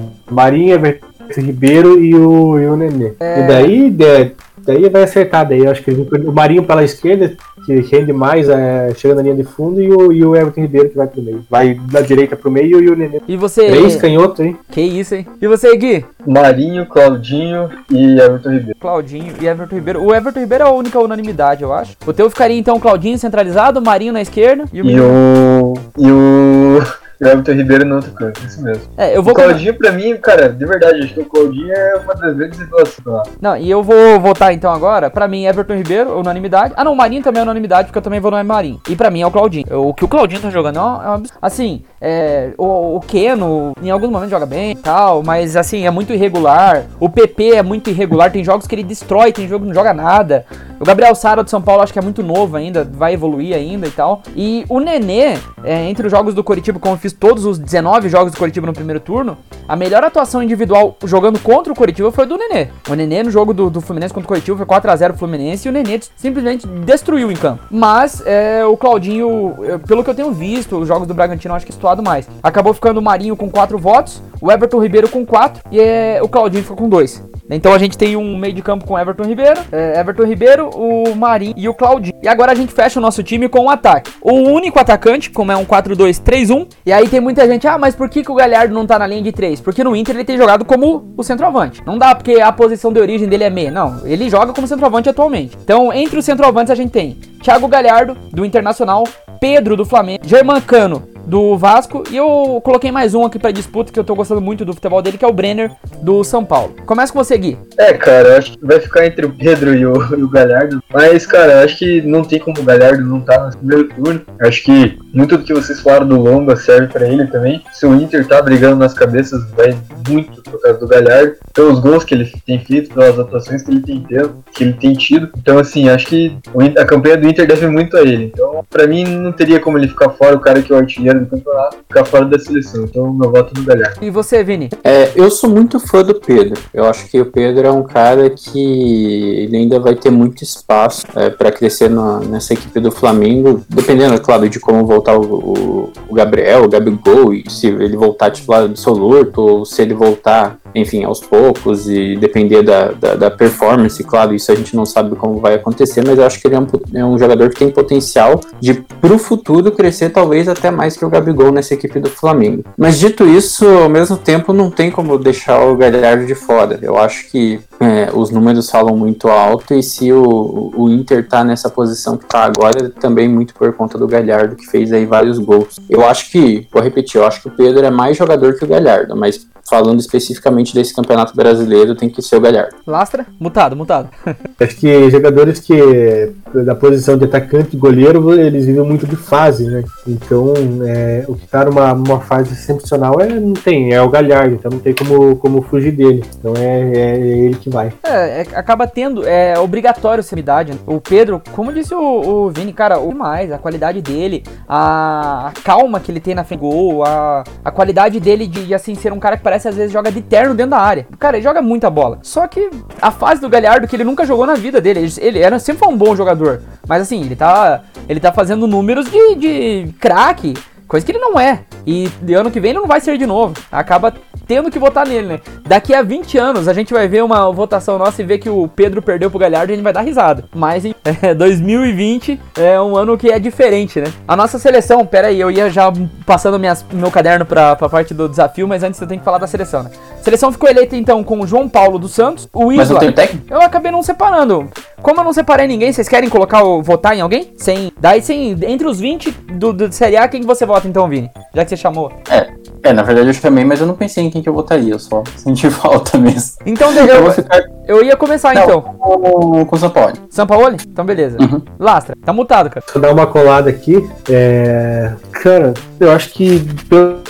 Everton Ribeiro e o, e o Nenê. É. E daí, de- daí vai acertar. Daí eu acho que o Marinho pela esquerda, que rende mais, é, chega na linha de fundo, e o, e o Everton Ribeiro que vai pro meio. Vai da direita pro meio e o Nenê. E você. Três canhotos, hein? Que isso, hein? E você, Gui? Marinho, Claudinho e Everton Ribeiro. Claudinho e Everton Ribeiro. O Everton Ribeiro é a única unanimidade, eu acho. O teu ficaria então Claudinho centralizado, Marinho na esquerda e o. E o. E o. e o Everton Ribeiro no outro canto, isso mesmo. É, eu O vou. Claudinho, pra mim, cara, de verdade, acho que o Claudinho é uma das grandes revelações lá. Não, e eu vou votar então agora. Pra mim, Everton Ribeiro, unanimidade. Ah, não, o Marinho também é unanimidade, porque eu também vou no Marinho. E pra mim é o Claudinho. O que o Claudinho tá jogando é um é um absurdo. Assim, é, o, o Keno, em alguns momentos joga bem e tal, mas assim, é muito irregular. O PP é muito irregular, tem jogos que ele destrói, tem jogo que não joga nada. O Gabriel Sara do São Paulo acho que é muito novo ainda, vai evoluir ainda e tal. E o Nenê, é, entre os jogos do Coritiba, como eu fiz todos os 19 jogos do Coritiba no primeiro turno, a melhor atuação individual jogando contra o Coritiba foi do Nenê. O Nenê no jogo do, do Fluminense contra o Coritiba foi 4x0 Fluminense e o Nenê simplesmente destruiu em campo. Mas é, o Claudinho, eu- pelo que eu tenho visto, os jogos do Bragantino acho que situado mais. Acabou ficando o Marinho com 4 votos, o Everton Ribeiro com 4 e é, o Claudinho ficou com 2. Então a gente tem um meio de campo com Everton Ribeiro, é, Everton Ribeiro, o Marinho e o Claudinho. E agora a gente fecha o nosso time com o ataque. O único atacante, como é um 4-2-3-1. E aí tem muita gente, ah, mas por que, que o Galhardo não tá na linha de 3? Porque no Inter ele tem jogado como o centroavante. Não dá porque a posição de origem dele é meia. Não, ele joga como centroavante atualmente. Então, entre os centroavantes a gente tem Thiago Galhardo, do Internacional, Pedro, do Flamengo, Germancano, do Vasco. E eu coloquei mais um aqui pra disputa, que eu tô gostando muito do futebol dele, que é o Brenner, do São Paulo. Começa com você, Gui. É, cara, acho que vai ficar entre o Pedro e o, e o Galhardo. Mas, cara, acho que não tem como o Galhardo não tá no primeiro turno. Acho que muito do que vocês falaram do Longa serve pra ele também. Se o Inter tá brigando nas cabeças, vai muito por causa do Galhardo. Pelos gols que ele tem feito, pelas atuações que ele tem tido. Que ele tem tido. Então, assim, acho que a campanha do Inter deve muito a ele. Então, pra mim, não teria como ele ficar fora, o cara que é o artilheiro do campeonato, ficar fora da seleção. Então, meu voto no Galhardo. E você, Vini? É, eu sou muito fã do Pedro. Eu acho que o Pedro é um cara que ele ainda vai ter muito espaço é, para crescer na- nessa equipe do Flamengo, dependendo, é claro, de como voltar o, o- o Gabriel, o Gabigol, e se ele voltar titular absoluto, ou se ele voltar, enfim, aos poucos, e depender da, da, da performance, claro, isso a gente não sabe como vai acontecer, mas eu acho que ele é um, é um jogador que tem potencial de, pro futuro, crescer talvez até mais que o Gabigol nessa equipe do Flamengo. Mas dito isso, ao mesmo tempo, não tem como deixar o Galhardo de fora. Eu acho que é, os números falam muito alto e se o, o Inter tá nessa posição que tá agora, também muito por conta do Galhardo, que fez aí vários gols. Eu acho que, vou repetir, eu acho que o Pedro é mais jogador que o Galhardo, mas falando especificamente desse campeonato brasileiro, tem que ser o Galhardo. Lastra? Mutado, mutado. [laughs] Acho que jogadores que da posição de atacante e goleiro, eles vivem muito de fase, né? Então, é, o que tá numa, numa fase excepcional é, não tem, é o Galhardo, então não tem como, como fugir dele. Então é, é ele que vai. É, é, acaba tendo, é obrigatório ser idade. Né? O Pedro, como disse o, o Vini, cara, o mais, a qualidade dele, a, a calma que ele tem na frente gol, a, a qualidade dele de, assim, ser um cara que parece às vezes joga de terno dentro da área. Cara, ele joga muita bola. Só que a fase do Galhardo que ele nunca jogou na vida dele, ele, ele era sempre foi um bom jogador. Mas assim, ele tá, ele tá fazendo números de, de craque, coisa que ele não é. E ano que vem ele não vai ser de novo. Acaba tendo que votar nele, né? Daqui a 20 anos a gente vai ver uma votação nossa e ver que o Pedro perdeu pro Galhardo e a gente vai dar risada. Mas em [laughs] é, 2020 é um ano que é diferente, né? A nossa seleção, pera aí, eu ia já passando minhas, meu caderno pra, pra parte do desafio, mas antes eu tenho que falar da seleção, né? Seleção ficou eleita então com o João Paulo dos Santos, o Mas não Isla. tem o técnico? Eu acabei não separando. Como eu não separei ninguém, vocês querem colocar o votar em alguém? Sem. Daí sem. Entre os 20 do, do Série A, quem que você vota então, Vini? Já que você chamou. É, é, na verdade eu chamei, mas eu não pensei em quem que eu votaria, eu só [laughs] senti falta mesmo. Então Eu eu, ficar eu ia começar Não. então. com, com o São Paulo. São Paulo? Então beleza. Uhum. Lastra, tá mutado, cara. Deixa eu dar uma colada aqui. É... Cara, eu acho que pelo,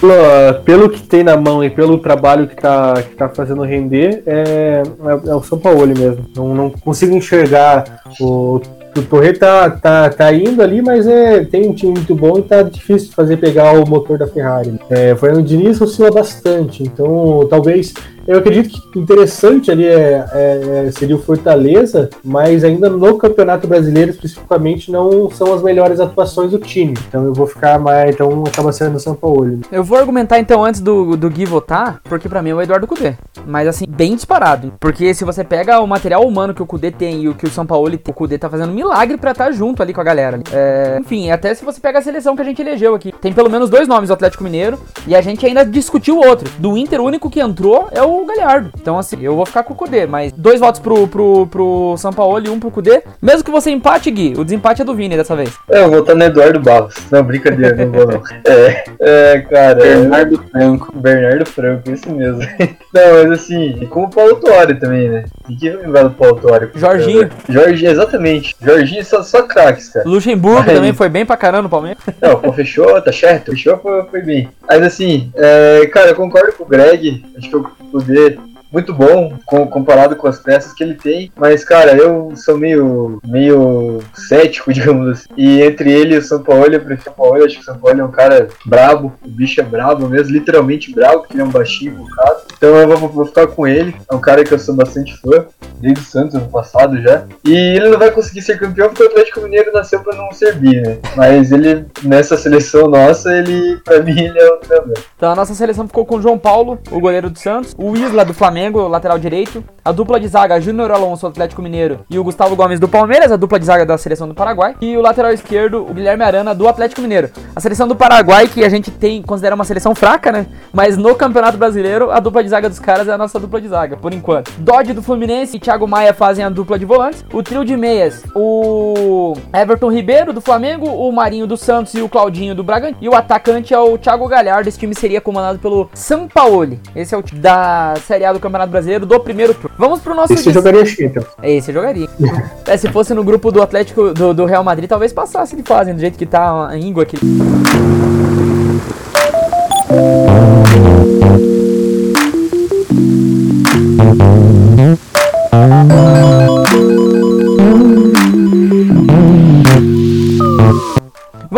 pelo que tem na mão e pelo trabalho que tá, que tá fazendo render, é, é, é o São Paulo mesmo. Não, não consigo enxergar o. O Torre tá, tá, tá indo ali, mas é, tem um time muito bom e tá difícil de fazer pegar o motor da Ferrari. É, foi no Diniz oscila bastante, então talvez eu acredito que interessante ali é, é- é- seria o Fortaleza, mas ainda no Campeonato Brasileiro especificamente não são as melhores atuações do time. Então eu vou ficar mais. Então acaba sendo o São Paulo. Eu vou argumentar então antes do, do Gui votar, porque pra mim é o Eduardo Cudê. Mas assim, bem disparado. Porque se você pega o material humano que o Cudê tem e o que o São Paulo tem, o Cudê tá fazendo milagre pra estar junto ali com a galera. É, enfim, até se você pega a seleção que a gente elegeu aqui. Tem pelo menos dois nomes do Atlético Mineiro e a gente ainda discutiu outro. Do Inter, o único que entrou é o Galhardo. Então assim, eu vou ficar com o Cudê, mas dois votos pro, pro, pro São Paulo e um pro Cudê. Mesmo que você empate, Gui, o desempate é do Vini dessa vez. É, eu vou votar no Eduardo Barros. Não, brincadeira, não vou não. [laughs] É, é cara. é- Bernardo Franco. Bernardo Franco, esse mesmo. [laughs] Não, mas assim, e com o Paulo Tuori também, né? E que vai lembrar do Paulo Tuori? Jorginho. Jorginho, exatamente. Jorginho só, só craques, cara. Luxemburgo Aí. também foi bem pra caramba no Palmeiras. [laughs] Não, pô, fechou, tá certo. Fechou, foi, foi bem. Mas assim, é, cara, eu concordo com o Greg. Acho que eu poder muito bom com- comparado com as peças que ele tem. Mas, cara, eu sou meio, meio cético, [laughs] digamos assim. E entre ele e o São Paulo, eu prefiro o Paulo. Acho que o São Paulo é um cara brabo. O bicho é brabo mesmo, literalmente brabo, porque ele é um baixinho focado. Então eu vou, vou ficar com ele. É um cara que eu sou bastante fã. Desde o Santos ano passado já. E ele não vai conseguir ser campeão porque o Atlético Mineiro nasceu pra não servir, né? Mas ele, nessa seleção nossa, ele, pra mim, ele é o treinador. Então a nossa seleção ficou com o João Paulo, o goleiro do Santos, o Isla do Flamengo, lateral direito, a dupla de zaga Júnior Alonso Atlético Mineiro e o Gustavo Gomes do Palmeiras, a dupla de zaga da seleção do Paraguai, e o lateral esquerdo, o Guilherme Arana do Atlético Mineiro. A seleção do Paraguai que a gente tem considera uma seleção fraca, né? Mas no Campeonato Brasileiro, a dupla de zaga dos caras é a nossa dupla de zaga, por enquanto. Dodge do Fluminense e Thiago Maia fazem a dupla de volantes. O trio de meias, o Everton Ribeiro do Flamengo, o Marinho do Santos e o Claudinho do Bragantino. E o atacante é o Thiago Galhardo. Esse time seria comandado pelo Sampaoli. Esse é o da Série A do Campeonato Brasileiro do primeiro turno. Vamos pro nosso Esse jogaria Champions. é, Esse jogaria. [laughs] é, se fosse no grupo do Atlético do, do Real Madrid, talvez passasse de fase, do jeito que tá a íngua aqui.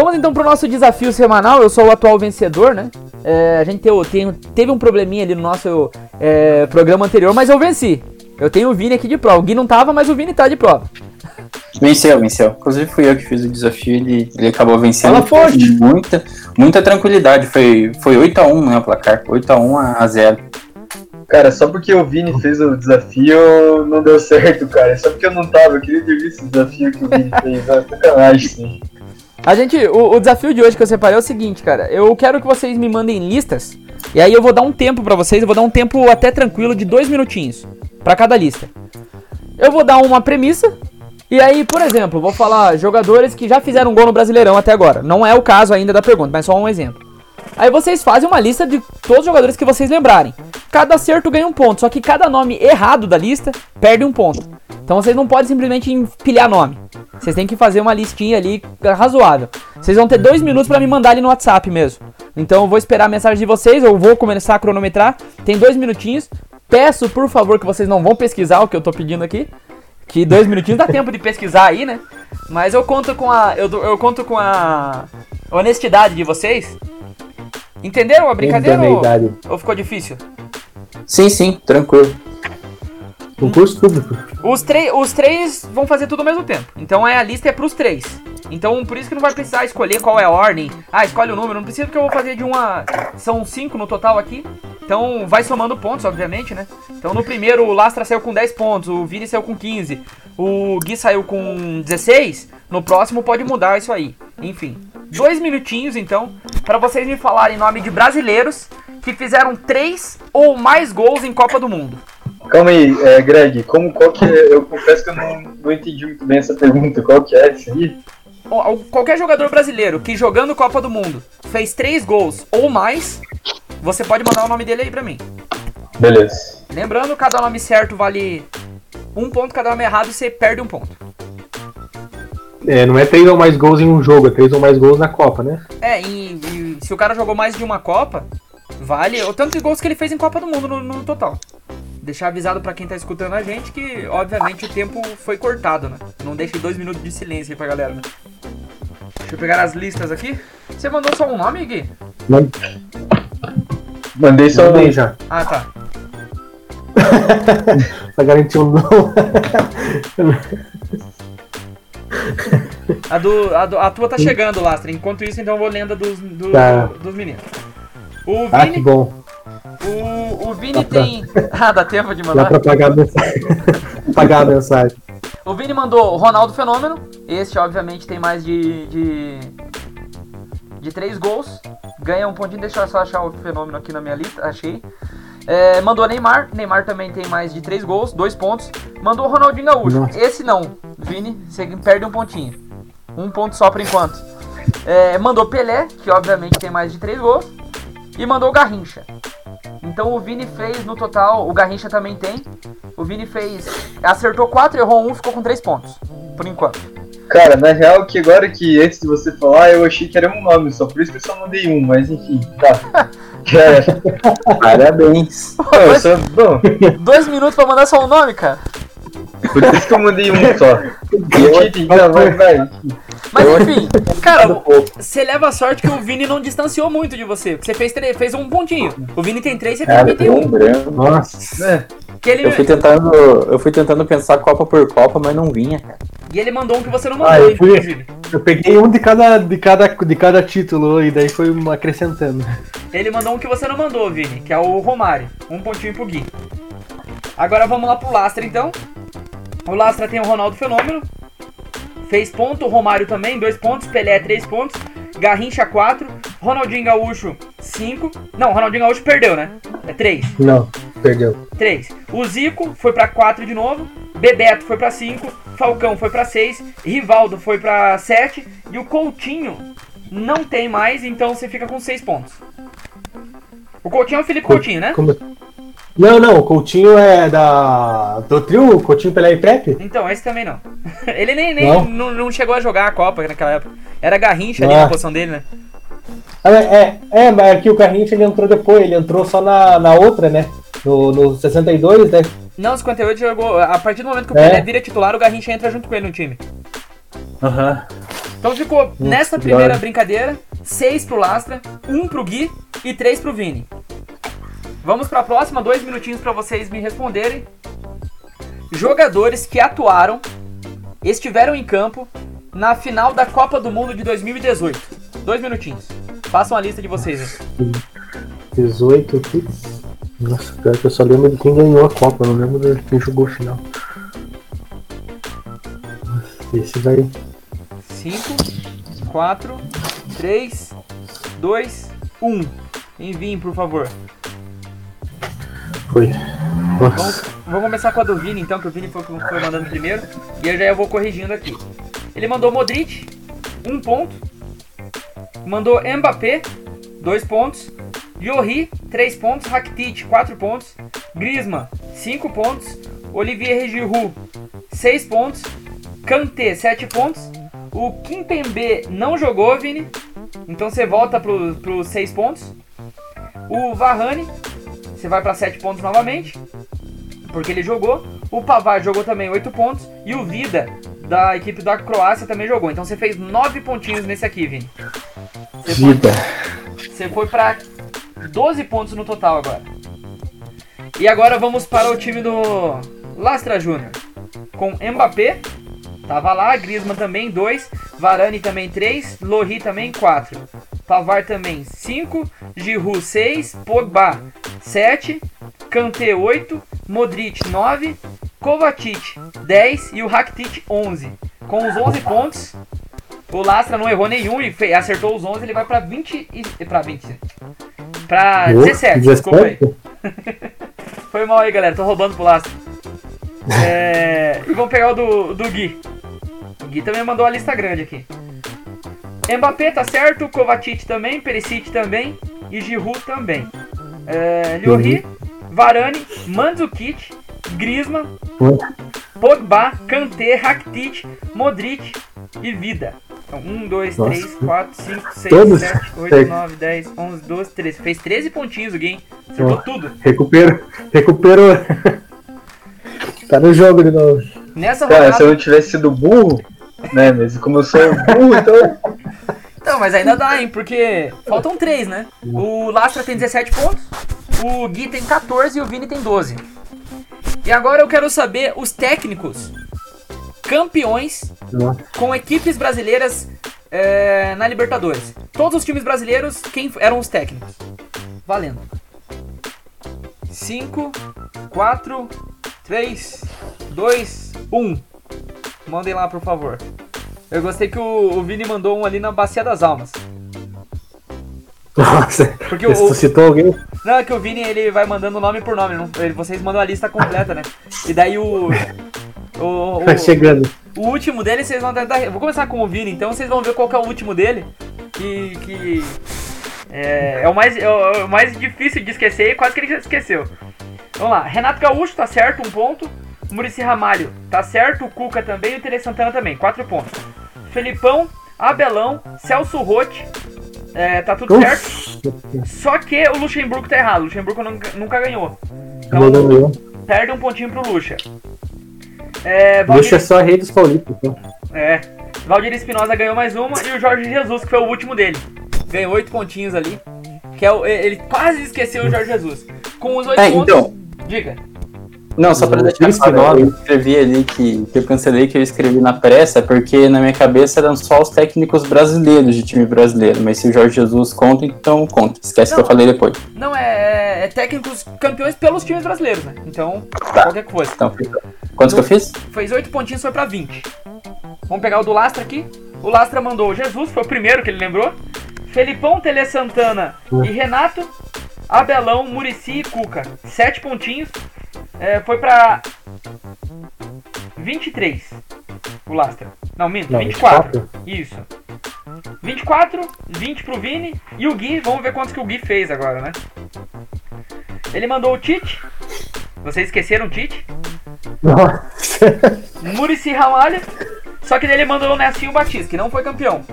Vamos então pro nosso desafio semanal. Eu sou o atual vencedor, né? É, a gente teve, tem- teve um probleminha ali no nosso é, programa anterior, mas eu venci. Eu tenho o Vini aqui de prova. O Gui não tava, mas o Vini tá de prova. Venceu, venceu. Inclusive fui eu que fiz o desafio, ele, ele acabou vencendo. Fala forte. Muita, muita tranquilidade. Foi, foi 8x1, né, o placar. 8x1 a 0. Cara, só porque o Vini fez o desafio não deu certo, cara. Só porque eu não tava, eu queria ter visto o desafio que o Vini fez. É sacanagem, sim. A gente, o, o desafio de hoje que eu separei é o seguinte, cara. Eu quero que vocês me mandem listas. E aí eu vou dar um tempo pra vocês. Eu vou dar um tempo até tranquilo de dois minutinhos pra cada lista. Eu vou dar uma premissa. E aí, por exemplo, vou falar jogadores que já fizeram gol no Brasileirão até agora. Não é o caso ainda da pergunta, mas só um exemplo. Aí vocês fazem uma lista de todos os jogadores que vocês lembrarem. Cada acerto ganha um ponto, só que cada nome errado da lista perde um ponto. Então vocês não podem simplesmente empilhar nome. Vocês têm que fazer uma listinha ali razoável. Vocês vão ter dois minutos pra me mandar ali no WhatsApp mesmo. Então eu vou esperar a mensagem de vocês, eu vou começar a cronometrar. Tem dois minutinhos. Peço, por favor, que vocês não vão pesquisar o que eu tô pedindo aqui. Que dois minutinhos dá tempo de pesquisar aí, né? Mas eu conto com a. Eu, eu conto com a honestidade de vocês. Entenderam a brincadeira ou, ou ficou difícil? Sim, sim, tranquilo. Concurso público. Os, três os três vão fazer tudo ao mesmo tempo. Então é, a lista é pros três. Então por isso que não vai precisar escolher qual é a ordem. Ah, escolhe o número. Não precisa porque eu vou fazer de uma. São cinco no total aqui. Então vai somando pontos, obviamente, né? Então no primeiro o Lastra saiu com 10 pontos, o Vini saiu com 15, o Gui saiu com 16. No próximo pode mudar isso aí. Enfim. Dois minutinhos então para vocês me falarem nome de brasileiros que fizeram três ou mais gols em Copa do Mundo. Calma aí, é, Greg, como, qual que é, eu confesso que eu não, não entendi muito bem essa pergunta, qual que é isso aí? Qualquer jogador brasileiro que jogando Copa do Mundo fez três gols ou mais, você pode mandar o nome dele aí pra mim. Beleza. Lembrando, cada nome certo vale um ponto, cada nome errado você perde um ponto. É, não é três ou mais gols em um jogo, é três ou mais gols na Copa, né? É, e, e se o cara jogou mais de uma Copa, vale o tanto de gols que ele fez em Copa do Mundo no, no total. Deixar avisado pra quem tá escutando a gente que, obviamente, o tempo foi cortado, né? Não deixe dois minutos de silêncio aí pra galera, né? Deixa eu pegar as listas aqui. Você mandou só um nome, Gui? Mandei só um. já. Ah, tá. [laughs] Pra garantir um não. A, do, a, do- a tua tá chegando, Lastra. Enquanto isso, então eu vou lendo a dos, do- Tá. dos meninos. O Ah, que Vini, bom. O, o Vini Dá pra- tem. [laughs] Ah, dá tempo de Dá mandar? pra pagar a mensagem. [laughs] pagar a mensagem. O Vini mandou Ronaldo Fenômeno. Este, obviamente, tem mais de. de. de três gols. Ganha um pontinho. Deixa eu só achar o fenômeno aqui na minha lista. Achei. É, mandou Neymar. Neymar também tem mais de três gols, dois pontos. Mandou Ronaldinho Gaúcho. Nossa. Esse não. Vini, você perde um pontinho. Um ponto só por enquanto. É, mandou Pelé, que obviamente tem mais de três gols. E mandou Garrincha. Então o Vini fez no total, o Garrincha também tem. O Vini fez. Acertou 4, errou 1, ficou com 3 pontos. Por enquanto. Cara, na real que agora que antes de você falar, eu achei que era um nome só, por isso que eu só mandei um, mas enfim, tá. [laughs] É, Parabéns. não, eu só, bom, Dois minutos pra mandar só um nome, cara. Por isso que eu mandei um só. Mas enfim, cara, você leva a sorte que o Vini não distanciou muito de você. Porque você fez, três- fez um pontinho. O Vini tem 3, você Cara, também tem um. branco. Nossa. É, Que ele, Eu fui tentando, eu fui tentando pensar Copa por Copa, mas não vinha, cara. E ele mandou um que você não Ah, mandou, eu fui-. Eu peguei um de cada, de cada, de cada título e daí foi acrescentando. Ele mandou um que você não mandou, Vini, que é o Romário. Um pontinho pro Gui. Agora vamos lá pro Lastra, então. O Lastra tem o Ronaldo Fenômeno. Fez ponto, o Romário também, dois pontos. Pelé, três pontos. Garrincha, quatro. Ronaldinho Gaúcho, cinco. Não, Ronaldinho Gaúcho perdeu, né? É três. Não, perdeu. 3. O Zico foi pra 4 de novo. Bebeto foi pra 5. Falcão foi pra 6. Rivaldo foi pra 7. E o Coutinho não tem mais, então você fica com 6 pontos. O Coutinho é o Felipe Coutinho, né? Como- Não, não, o Coutinho é da. do trio, Coutinho Pelé e Pepe? Então, esse também não. [laughs] Ele nem, nem Não? não? Não, chegou a jogar a Copa naquela época. Era Garrincha ali Ah. na posição dele, né? Ah, É, é, mas aqui o Garrincha ele entrou depois, ele entrou só na, na outra, né? No, no 62, né? Não, 58 jogou. A partir do momento que o É. Pelé vira titular, o Garrincha entra junto com ele no time. Aham. Então ficou nessa primeira brincadeira, 6 pro Lastra, 1 pro Gui e 3 pro Vini. Vamos pra próxima, dois minutinhos pra vocês me responderem. Jogadores que atuaram, estiveram em campo na final da Copa do Mundo de 2018. Dois minutinhos. Façam a lista de vocês aí. 18 aqui. Nossa, pior que eu só lembro de quem ganhou a Copa, não lembro de quem jogou a final. Esse vai. 5, 4, 3, 2, 1. Enviem, por favor. Foi. Nossa. vamos começar com a do Vini, então, que o Vini foi, foi mandando primeiro. E eu já vou corrigindo aqui. Ele mandou Modric, um ponto. Mandou Mbappé, dois pontos. Llori, três pontos. Rakitic, quatro pontos. Griezmann, cinco pontos. Olivier Giroud, seis pontos. Kanté, sete pontos. O Kimpembe não jogou, Vini. Então você volta para os seis pontos. O Varane, você vai para 7 pontos novamente porque ele jogou. O Pavar jogou também 8 pontos. E o Vida, da equipe da Croácia, também jogou. Então você fez 9 pontinhos nesse aqui, Vini. Você foi, Vida. você foi pra 12 pontos no total agora. E agora vamos para o time do Lastra Júnior. Com Mbappé, tava lá. Griezmann também 2. Varane também 3. Lohri também 4. Pavar também 5. Giroud 6. Pogba 7. Kanté 8, Modric 9, Kovacic 10 e o Rakitic 11. Com os 11 pontos, O Lastra não errou nenhum e acertou os 11, ele vai pra 20 e... pra 20. Pra 17, desculpa aí. [laughs] Foi mal aí, galera. Tô roubando pro Lastra. [laughs] É... E vamos pegar o do, do Gui. O Gui também mandou uma lista grande aqui. Mbappé tá certo, Kovacic também, Perisic também e Giroud também. É, Lloris, Varane, Mandzukic, Griezmann, Pogba, Kanté, Rakitic, Modric e Vida. Então, 1, 2, Nossa. 3, 4, 5, 6, Todos? 7, 8, Sei. 9, 10, 11, 12, 13. Fez 13 pontinhos o game. Acertou Ó. tudo. Recupero. Recuperou. [laughs] tá no jogo de novo. Nessa Cara, se eu não tivesse sido burro, né? Mas como eu sou burro, então. Não, mas ainda dá, hein? Porque faltam 3, né? O Lastra tem 17 pontos, o Gui tem 14 e o Vini tem 12. E agora eu quero saber os técnicos campeões com equipes brasileiras é, na Libertadores. Todos os times brasileiros, quem eram os técnicos? Valendo. 5, 4, 3, 2, 1. Mandem lá, por favor. Eu gostei que o, o Vini mandou um ali na Bacia das Almas. Nossa. Porque o, Ressuscitou alguém? não, é que o Vini ele vai mandando nome por nome. Não, ele- vocês mandam a lista completa, né? E daí o. O, o, Tá chegando. o último dele vocês vão dar- Vou começar com o Vini, então vocês vão ver qual que é o último dele. Que. que é, é o mais, é o é o mais difícil de esquecer e quase que ele já esqueceu. Vamos lá, Renato Gaúcho tá certo, um ponto. Murici Ramalho tá certo, o Cuca também e o Tele Santana também, quatro pontos. Felipão, Abelão, Celso Rotti, é, tá tudo certo. Uf. Só que o Luxemburgo tá errado, o Luxemburgo nunca, nunca ganhou. Então Mandou eu. perde um pontinho pro Luxa. É, Valdir, Luxa é só rei dos paulistas. então. é, Valdir Espinosa ganhou mais uma e o Jorge Jesus, que foi o último dele. Ganhou oito pontinhos ali. Que é o, ele quase esqueceu o Jorge Jesus. Com os oito É, pontos. então. Diga. Não, só pra deixar claro, eu escrevi ali que, que eu cancelei que eu escrevi na pressa, porque na minha cabeça eram só os técnicos brasileiros de time brasileiro, mas se o Jorge Jesus conta, então conta. Esquece Não. que eu falei depois. Não, é, é técnicos campeões pelos times brasileiros, né? Então, Tá. qualquer que fosse. Então, quantos que eu fiz? Fez oito pontinhos, foi pra 20. Vamos pegar o do Lastra aqui. O Lastra mandou o Jesus, foi o primeiro que ele lembrou. Felipão, Tele Santana e Renato. Abelão, Murici e Cuca. Sete pontinhos. É, foi pra 23. O Lastra. Não, minto, Não, 24. Isso. 24, 20 pro Vini. E o Gui, vamos ver quantos que o Gui fez agora, né? Ele mandou o Tite. Vocês esqueceram o Tite? Nossa. [laughs] Murici Ramalho. Só que ele mandou o Nelsinho Batista, que não foi campeão.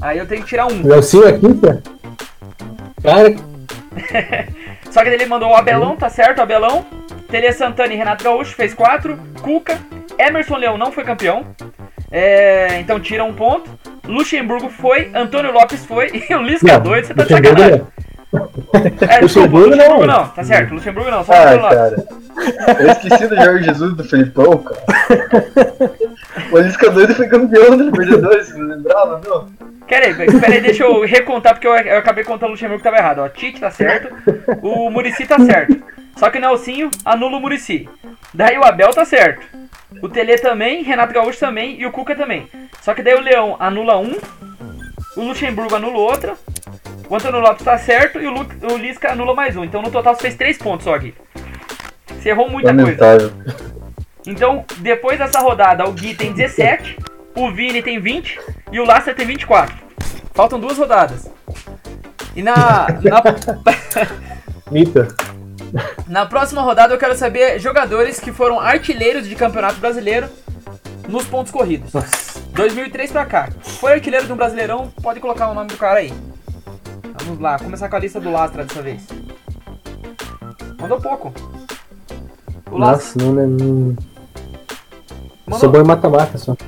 Aí eu tenho que tirar um. Nelsinho aqui, cara? [laughs] Cara, Só que ele mandou o Abelão, tá certo, Abelão. Tele Santana e Renato Gaúcho fez quatro. Cuca. Emerson Leão não foi campeão. É, então tira um ponto. Luxemburgo foi. Antônio Lopes foi. [laughs] E o Lisca não, doido, você tá de Luxemburgo sacanagem. É, Luxemburgo Luxemburgo não. não. Tá certo, Luxemburgo não, só Ah, Lopes. cara. Eu esqueci do Jorge Jesus e do Felipão, cara. O Lisca doido foi campeão da Libertadores, não lembrava, não? Pera aí, pera aí, deixa eu recontar, porque eu, eu acabei contando o Luxemburgo que tava errado. Ó, Tite tá certo, o Murici tá certo. Só que o Nelsinho anula o Murici. Daí o Abel tá certo. O Tele também, Renato Gaúcho também e o Cuca também. Só que daí o Leão anula um, o Luxemburgo anula outro, o Antônio Lopes tá certo e o, Lu, o Lisca anula mais um. Então no total você fez três pontos só aqui. Você errou muita coisa. Lamentável. Então, depois dessa rodada, o Gui tem 17, o Vini tem 20 e o Lasser tem 24. Faltam duas rodadas. E na, na, [laughs] Mita. na próxima rodada eu quero saber jogadores que foram artilheiros de campeonato brasileiro nos pontos corridos. 2003 pra cá. Foi artilheiro de um brasileirão, pode colocar o nome do cara aí. Vamos lá, começar com a lista do Lastra dessa vez. Mandou pouco. O Lastra Nossa, não lembro. mandou, Sou bom em mata-mata só. [laughs]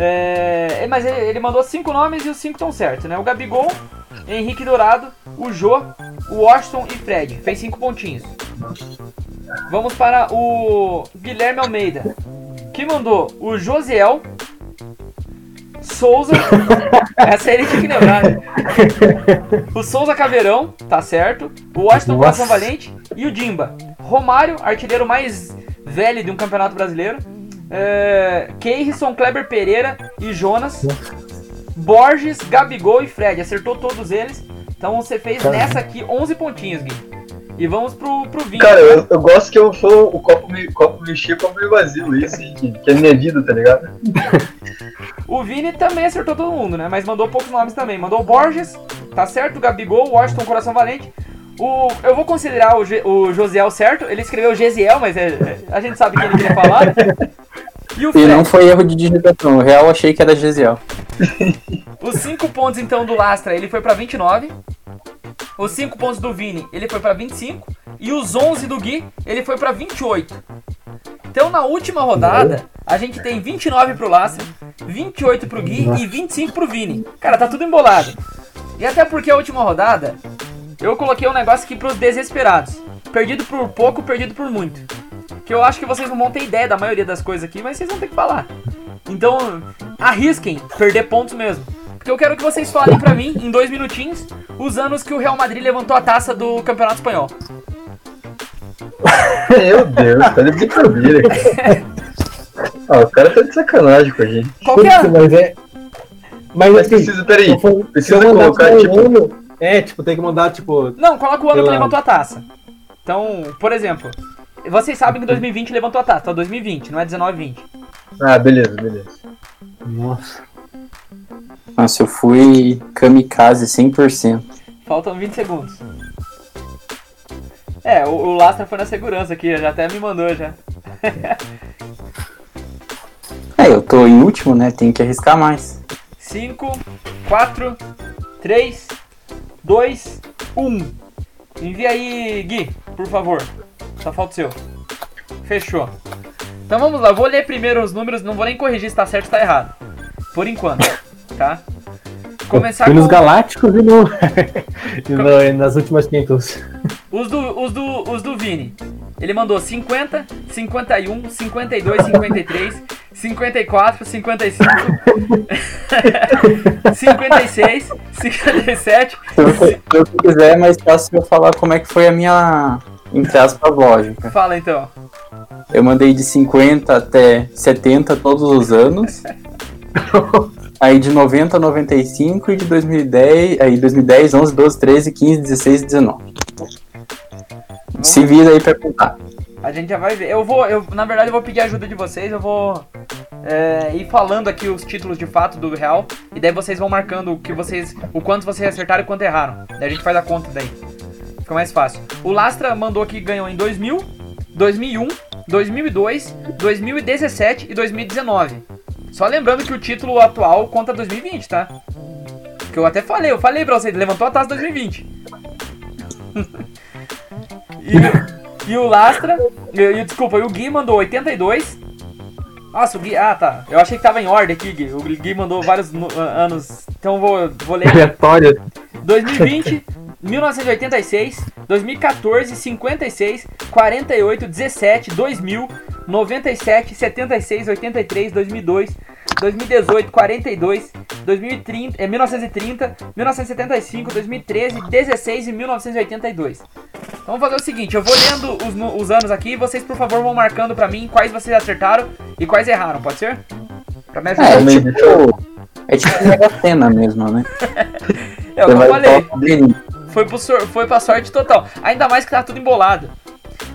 É, mas ele, ele mandou cinco nomes e os cinco estão certos, né? O Gabigol, Henrique Dourado, o Jô, o Washington e Fred. Fez cinco pontinhos. Vamos para o Guilherme Almeida, que mandou o Josiel, Souza. Essa aí ele tinha que lembrar, né? O Souza Caveirão, tá certo. O Washington Nossa. Coração Valente e o Dimba. Romário, artilheiro mais velho de um campeonato brasileiro. É, Keirson, Kleber Pereira e Jonas. Borges, Gabigol e Fred. Acertou todos eles. Então você fez nessa aqui 11 pontinhos, Gui. E vamos pro, pro Vini. Cara, eu, eu gosto que eu sou o copo meio, copo meio cheio, copo meio vazio, isso, que, que é minha vida, tá ligado? [laughs] O Vini também acertou todo mundo, né? Mas mandou poucos nomes também. Mandou o Borges, tá certo? Gabigol, Washington, Coração Valente. O, eu vou considerar o, o Josiel certo. Ele escreveu Gesiel, mas é- é- a gente sabe o que ele queria falar. E o E não foi erro de digitação. O real eu achei que era Gesiel. Os 5 pontos então do Lastra, ele foi pra 29. Os 5 pontos do Vini, ele foi pra 25. E os 11 do Gui, ele foi pra 28. Então na última rodada, a gente tem 29 pro Lastra, 28 pro Gui e 25 pro Vini. Cara, tá tudo embolado. E até porque a última rodada, eu coloquei um negócio aqui pros desesperados. Perdido por pouco, perdido por muito. Que eu acho que vocês não vão ter ideia da maioria das coisas aqui, mas vocês vão ter que falar. Então, arrisquem perder pontos mesmo. Porque eu quero que vocês falem pra mim, em dois minutinhos, os anos que o Real Madrid levantou a taça do Campeonato Espanhol. Meu Deus, tá de brincadeira, cara. [laughs] Ah, o cara tá de sacanagem com a gente. Qual que é? Mas é. Mas Mas assim, precisa, peraí, precisa colocar, tipo- ano, É, tipo, tem que mandar, tipo. Não, coloca o ano que lá. levantou a taça. Então, por exemplo, vocês sabem que 2020 levantou a taça, então 2020, não é 19 20. Ah, beleza, beleza. Nossa. Nossa, eu fui kamikaze 100%. Faltam 20 segundos. É, o, o Lastra foi na segurança aqui, já até me mandou já. É, eu tô em último, né? Tem que arriscar mais. 5, 4, 3, 2, 1. Envia aí, Gui, por favor. Só falta o seu. Fechou. Então vamos lá, vou ler primeiro os números, não vou nem corrigir se tá certo ou tá errado. Por enquanto, tá? Começar Fui nos com Galácticos e, no... [laughs] e no- e nas últimas 500. os do, os, do, os do Vini. Ele mandou 50, 51, 52, 53, 54, 55, 56, 57, Se eu, se eu quiser, é mais fácil eu falar como é que foi a minha, entre aspas, lógica. Fala então. Eu mandei de 50 até 70 todos os anos. [laughs] Aí de 90 a 95 e de 2010, aí 2010, 11, 12, 13, 15, 16 e 19. Se vira aí pra contar. A gente já vai ver. Eu vou, eu, na verdade, eu vou pedir ajuda de vocês. Eu vou é, ir falando aqui os títulos de fato do Real. E daí vocês vão marcando o que vocês. O quanto vocês acertaram e quanto erraram. Daí a gente faz a conta daí. Fica mais fácil. O Lastra mandou que ganhou em 2000, 2001, 2002, 2017 e 2019. Só lembrando que o título atual conta 2020, tá? Que eu até falei, eu falei pra vocês, levantou a taça 2020. e, [laughs] e o Lastra, e, e, desculpa, e o Gui mandou 82. Nossa, o Gui, ah tá, eu achei que tava em ordem aqui, Gui. O Gui mandou vários no- anos, então vou, vou ler. Aleatório. 2020, 1986, 2014, 56, 48, 17, 2000, 97, 76, 83, 2002, 2018, 42, 2030, é, 1930, 1975, 2013, 16 e 1982. Então vamos fazer o seguinte, eu vou lendo os, os anos aqui e vocês, por favor, vão marcando pra mim quais vocês acertaram e quais erraram, pode ser? Pra me ajudar. É, Também, tipo, é tipo Mega Sena mesmo, né? [laughs] É eu falei. Foi, pro foi pra sorte total. Ainda mais que tá tudo embolado.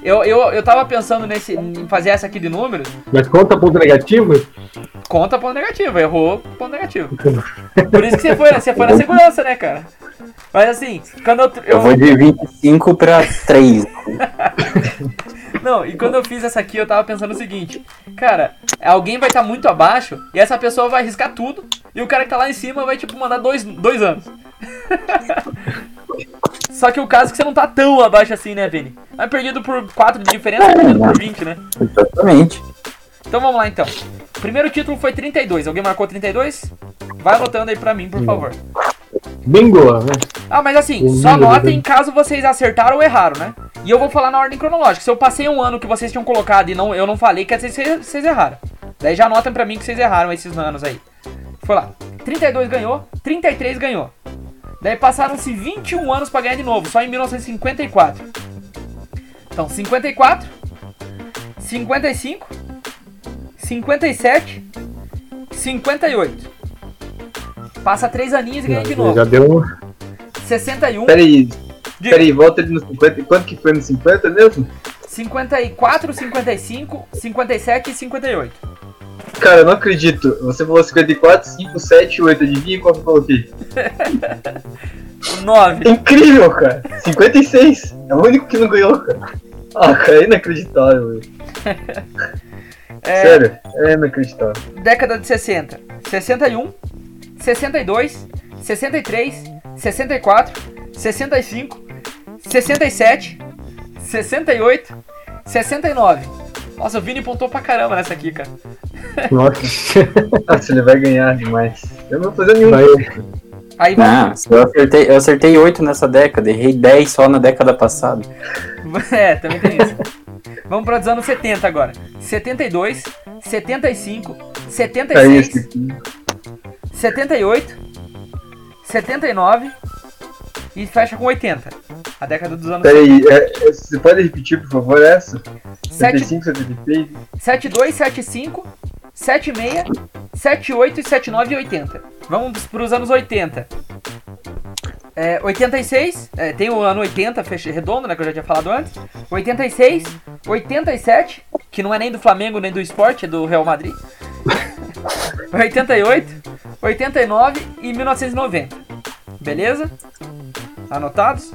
Eu, eu, eu tava pensando nesse, em fazer essa aqui de números. Mas conta ponto negativo? Conta ponto negativo, errou ponto negativo. Por isso que você foi, você foi na segurança, né, cara? Mas assim, quando eu, eu- Eu vou de 25 pra 3. [laughs] Não, e quando eu fiz essa aqui, eu tava pensando o seguinte: Cara, alguém vai estar muito abaixo e essa pessoa vai arriscar tudo. E o cara que tá lá em cima vai, tipo, mandar dois, dois anos. [laughs] Só que o caso é que você não tá tão abaixo assim, né, Vini? Mas perdido por 4 de diferença, perdido por 20, né? Exatamente. Então vamos lá então. Primeiro título foi 32. Alguém marcou 32? Vai anotando aí pra mim, por favor. Bingo, né? Ah, mas assim, só número notem dele. caso vocês acertaram ou erraram, né? E eu vou falar na ordem cronológica. Se eu passei um ano que vocês tinham colocado e não, eu não falei, quer dizer que vocês, vocês erraram. Daí já anotem pra mim que vocês erraram esses anos aí. Foi lá. 32 ganhou, 33 ganhou. Daí passaram-se 21 anos pra ganhar de novo, só em 1954. Então, 54, 55, 57, 58. Passa três aninhos e ganha de novo. Já deu um. 61, Peraí, diga. peraí, volta ali no 50. Quanto que foi no 50 mesmo? 54, 55, 57 e 58. Cara, eu não acredito. Você falou 54, 5, 7, 8. Adivinha qual que eu coloquei? [laughs] 9. Incrível, cara. 56. É o único que não ganhou, cara. Ah, cara, é inacreditável, velho. [laughs] É, Sério, é inacreditável. década de 60. 61, 62, 63, 64, 65, 67, 68, 69. Nossa, o Vini pontou pra caramba nessa aqui, cara. Nossa. Nossa, ele vai ganhar demais. Eu não vou fazer nenhum. Vai. Aí vamos. Ah, eu acertei, eu acertei 8 nessa década, errei 10 só na década passada. [laughs] É, também tem isso. Vamos para os anos 70 agora. 72, 75, É 76, isso aqui. 78, 79 e fecha com 80. A década dos anos Peraí, é, é, você pode repetir, por favor, essa? 7, 75, 76? 72, 75, 76, 78 e 79 e 80. Vamos para os anos 80. É, 86, é, tem o ano 80, fecha, redondo, né, que eu já tinha falado antes. 86, 87, que não é nem do Flamengo nem do esporte, é do Real Madrid. [laughs] 88, 89 e 1990. Beleza? Anotados?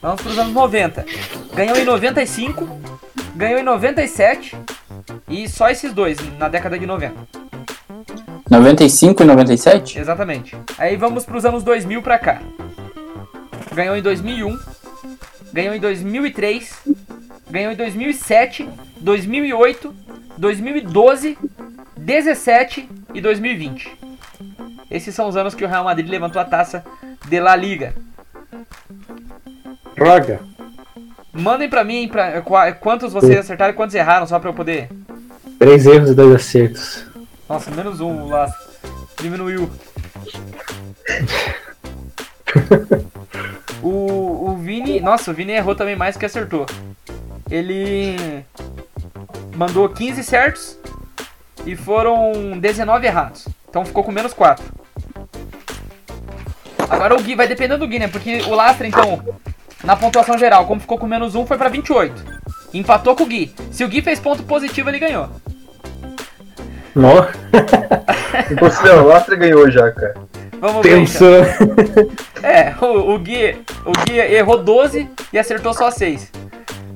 Vamos para os anos 90. Ganhou em 95, ganhou em 97 e só esses dois na década de 90. 95 e 97? Exatamente. Aí vamos para os anos 2000 pra cá. Ganhou em 2001, ganhou em 2003, ganhou em 2007, 2008, 2012, 17 e 2020. Esses são os anos que o Real Madrid levantou a taça de La Liga. Droga. Mandem pra mim pra, qua- quantos vocês acertaram e quantos erraram, só pra eu poder. Três erros e dois acertos. Nossa, menos um lá. Diminuiu. [laughs] o, o Vini. Nossa, o Vini errou também mais que acertou. Ele mandou 15 certos e foram 19 errados. Então ficou com menos 4. Agora o Gui vai depender do Gui, né? Porque o Lastra, então, na pontuação geral, como ficou com menos 1, foi pra 28. Empatou com o Gui. Se o Gui fez ponto positivo, ele ganhou. Nossa. [laughs] Impossível, o Lastra ganhou já, cara. Vamos ver. então. Pensou. É, o, o, Gui, o Gui errou 12 e acertou só 6.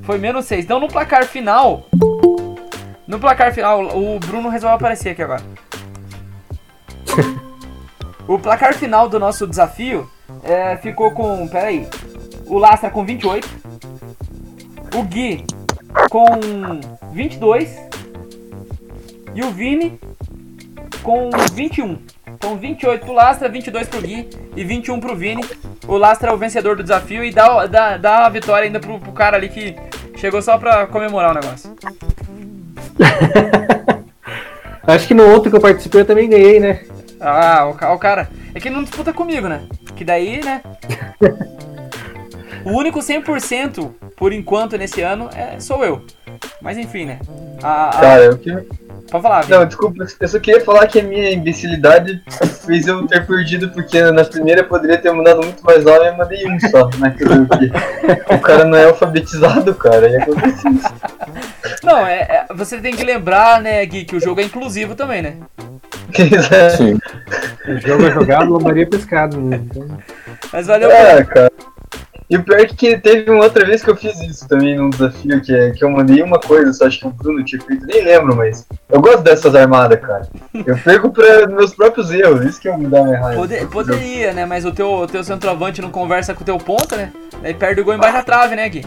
Foi menos 6. Então no placar final. No placar final, o Bruno resolveu aparecer aqui agora. [laughs] O placar final do nosso desafio é, ficou com. Pera aí. O Lastra com 28. O Gui com 22. E o Vini com 21. Então 28 pro Lastra, 22 pro Gui e 21 pro Vini. O Lastra é o vencedor do desafio e dá, dá, dá a vitória ainda pro, pro cara ali que chegou só pra comemorar o negócio. [laughs] Acho que no outro que eu participei eu também ganhei, né? Ah, o, o cara. É que não disputa comigo, né? Que daí, né? [laughs] O único 100% por enquanto nesse ano é, sou eu. Mas enfim, né? A, a- Cara, o que. pode falar. Não, desculpa, eu só queria falar que a minha imbecilidade fez eu ter perdido, porque na primeira eu poderia ter mandado muito mais nove e eu mandei um só, né? O cara não é alfabetizado, cara, e acontece isso. Não, é, é- você tem que lembrar, né, Gui, que o jogo é inclusivo também, né? Sim. [laughs] O jogo é jogado, lobaria pescado. Né? Então, Mas valeu. É, cara. E o pior é que teve uma outra vez que eu fiz isso também num desafio, que, é, que eu mandei uma coisa, só acho que o Bruno tinha feito, nem lembro, mas eu gosto dessas armadas, cara. Eu [laughs] perco pra meus próprios erros, isso que eu me dá minha raiva. Pode- poderia, né? Mas o teu, o teu centroavante não conversa com o teu ponta, né? Daí perde o gol embaixo da trave, né, Gui?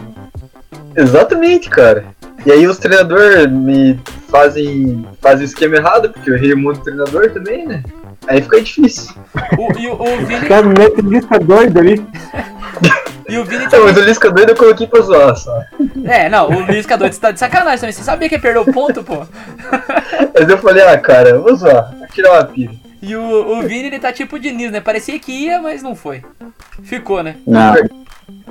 Exatamente, cara. E aí os treinadores me fazem, fazem o esquema errado, porque eu errei muito treinador também, né? Aí fica difícil. O, e o, o o [laughs] Vini, cara mete lista doido ali. [laughs] e o Vini Não, mas também. o Lisca doido eu coloquei pra zoar só. É, não, o Luiz K2 você tá de sacanagem também. Você sabia que ia perder o ponto, pô? Mas eu falei, ah, cara, eu vou zoar, vou tirar uma pilha. E o, o Vini, ele tá tipo o Diniz, né? Parecia que ia, mas não foi. Ficou, né? Não,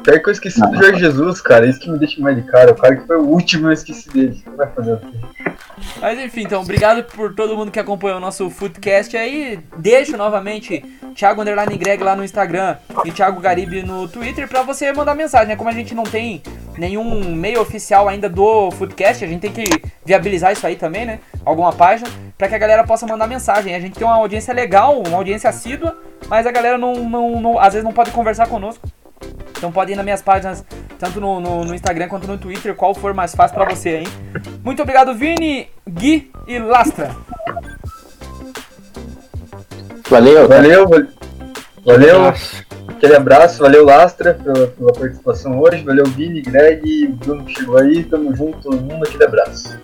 Pior que eu esqueci do Jorge Jesus, cara, isso que me deixa mais de cara. O cara que foi o último eu esqueci dele. Vai fazer o quê? Mas enfim, então, obrigado por todo mundo que acompanhou o nosso Footcast aí. Deixo novamente Thiago Underline Greg lá no Instagram e Thiago Garibe no Twitter pra você mandar mensagem, né? Como a gente não tem nenhum meio oficial ainda do Footcast, a gente tem que viabilizar isso aí também, né? Alguma página, pra que a galera possa mandar mensagem. A gente tem uma audiência legal, uma audiência assídua, mas a galera não, não, não às vezes não pode conversar conosco. Então pode ir nas minhas páginas, tanto no, no, no Instagram quanto no Twitter, qual for mais fácil pra você, hein? Muito obrigado, Vini, Gui e Lastra. Valeu. Valeu, val- valeu. Aquele abraço, valeu Lastra pela, pela participação hoje, valeu Vini, Greg, Bruno que chegou aí, tamo junto todo mundo, aquele abraço.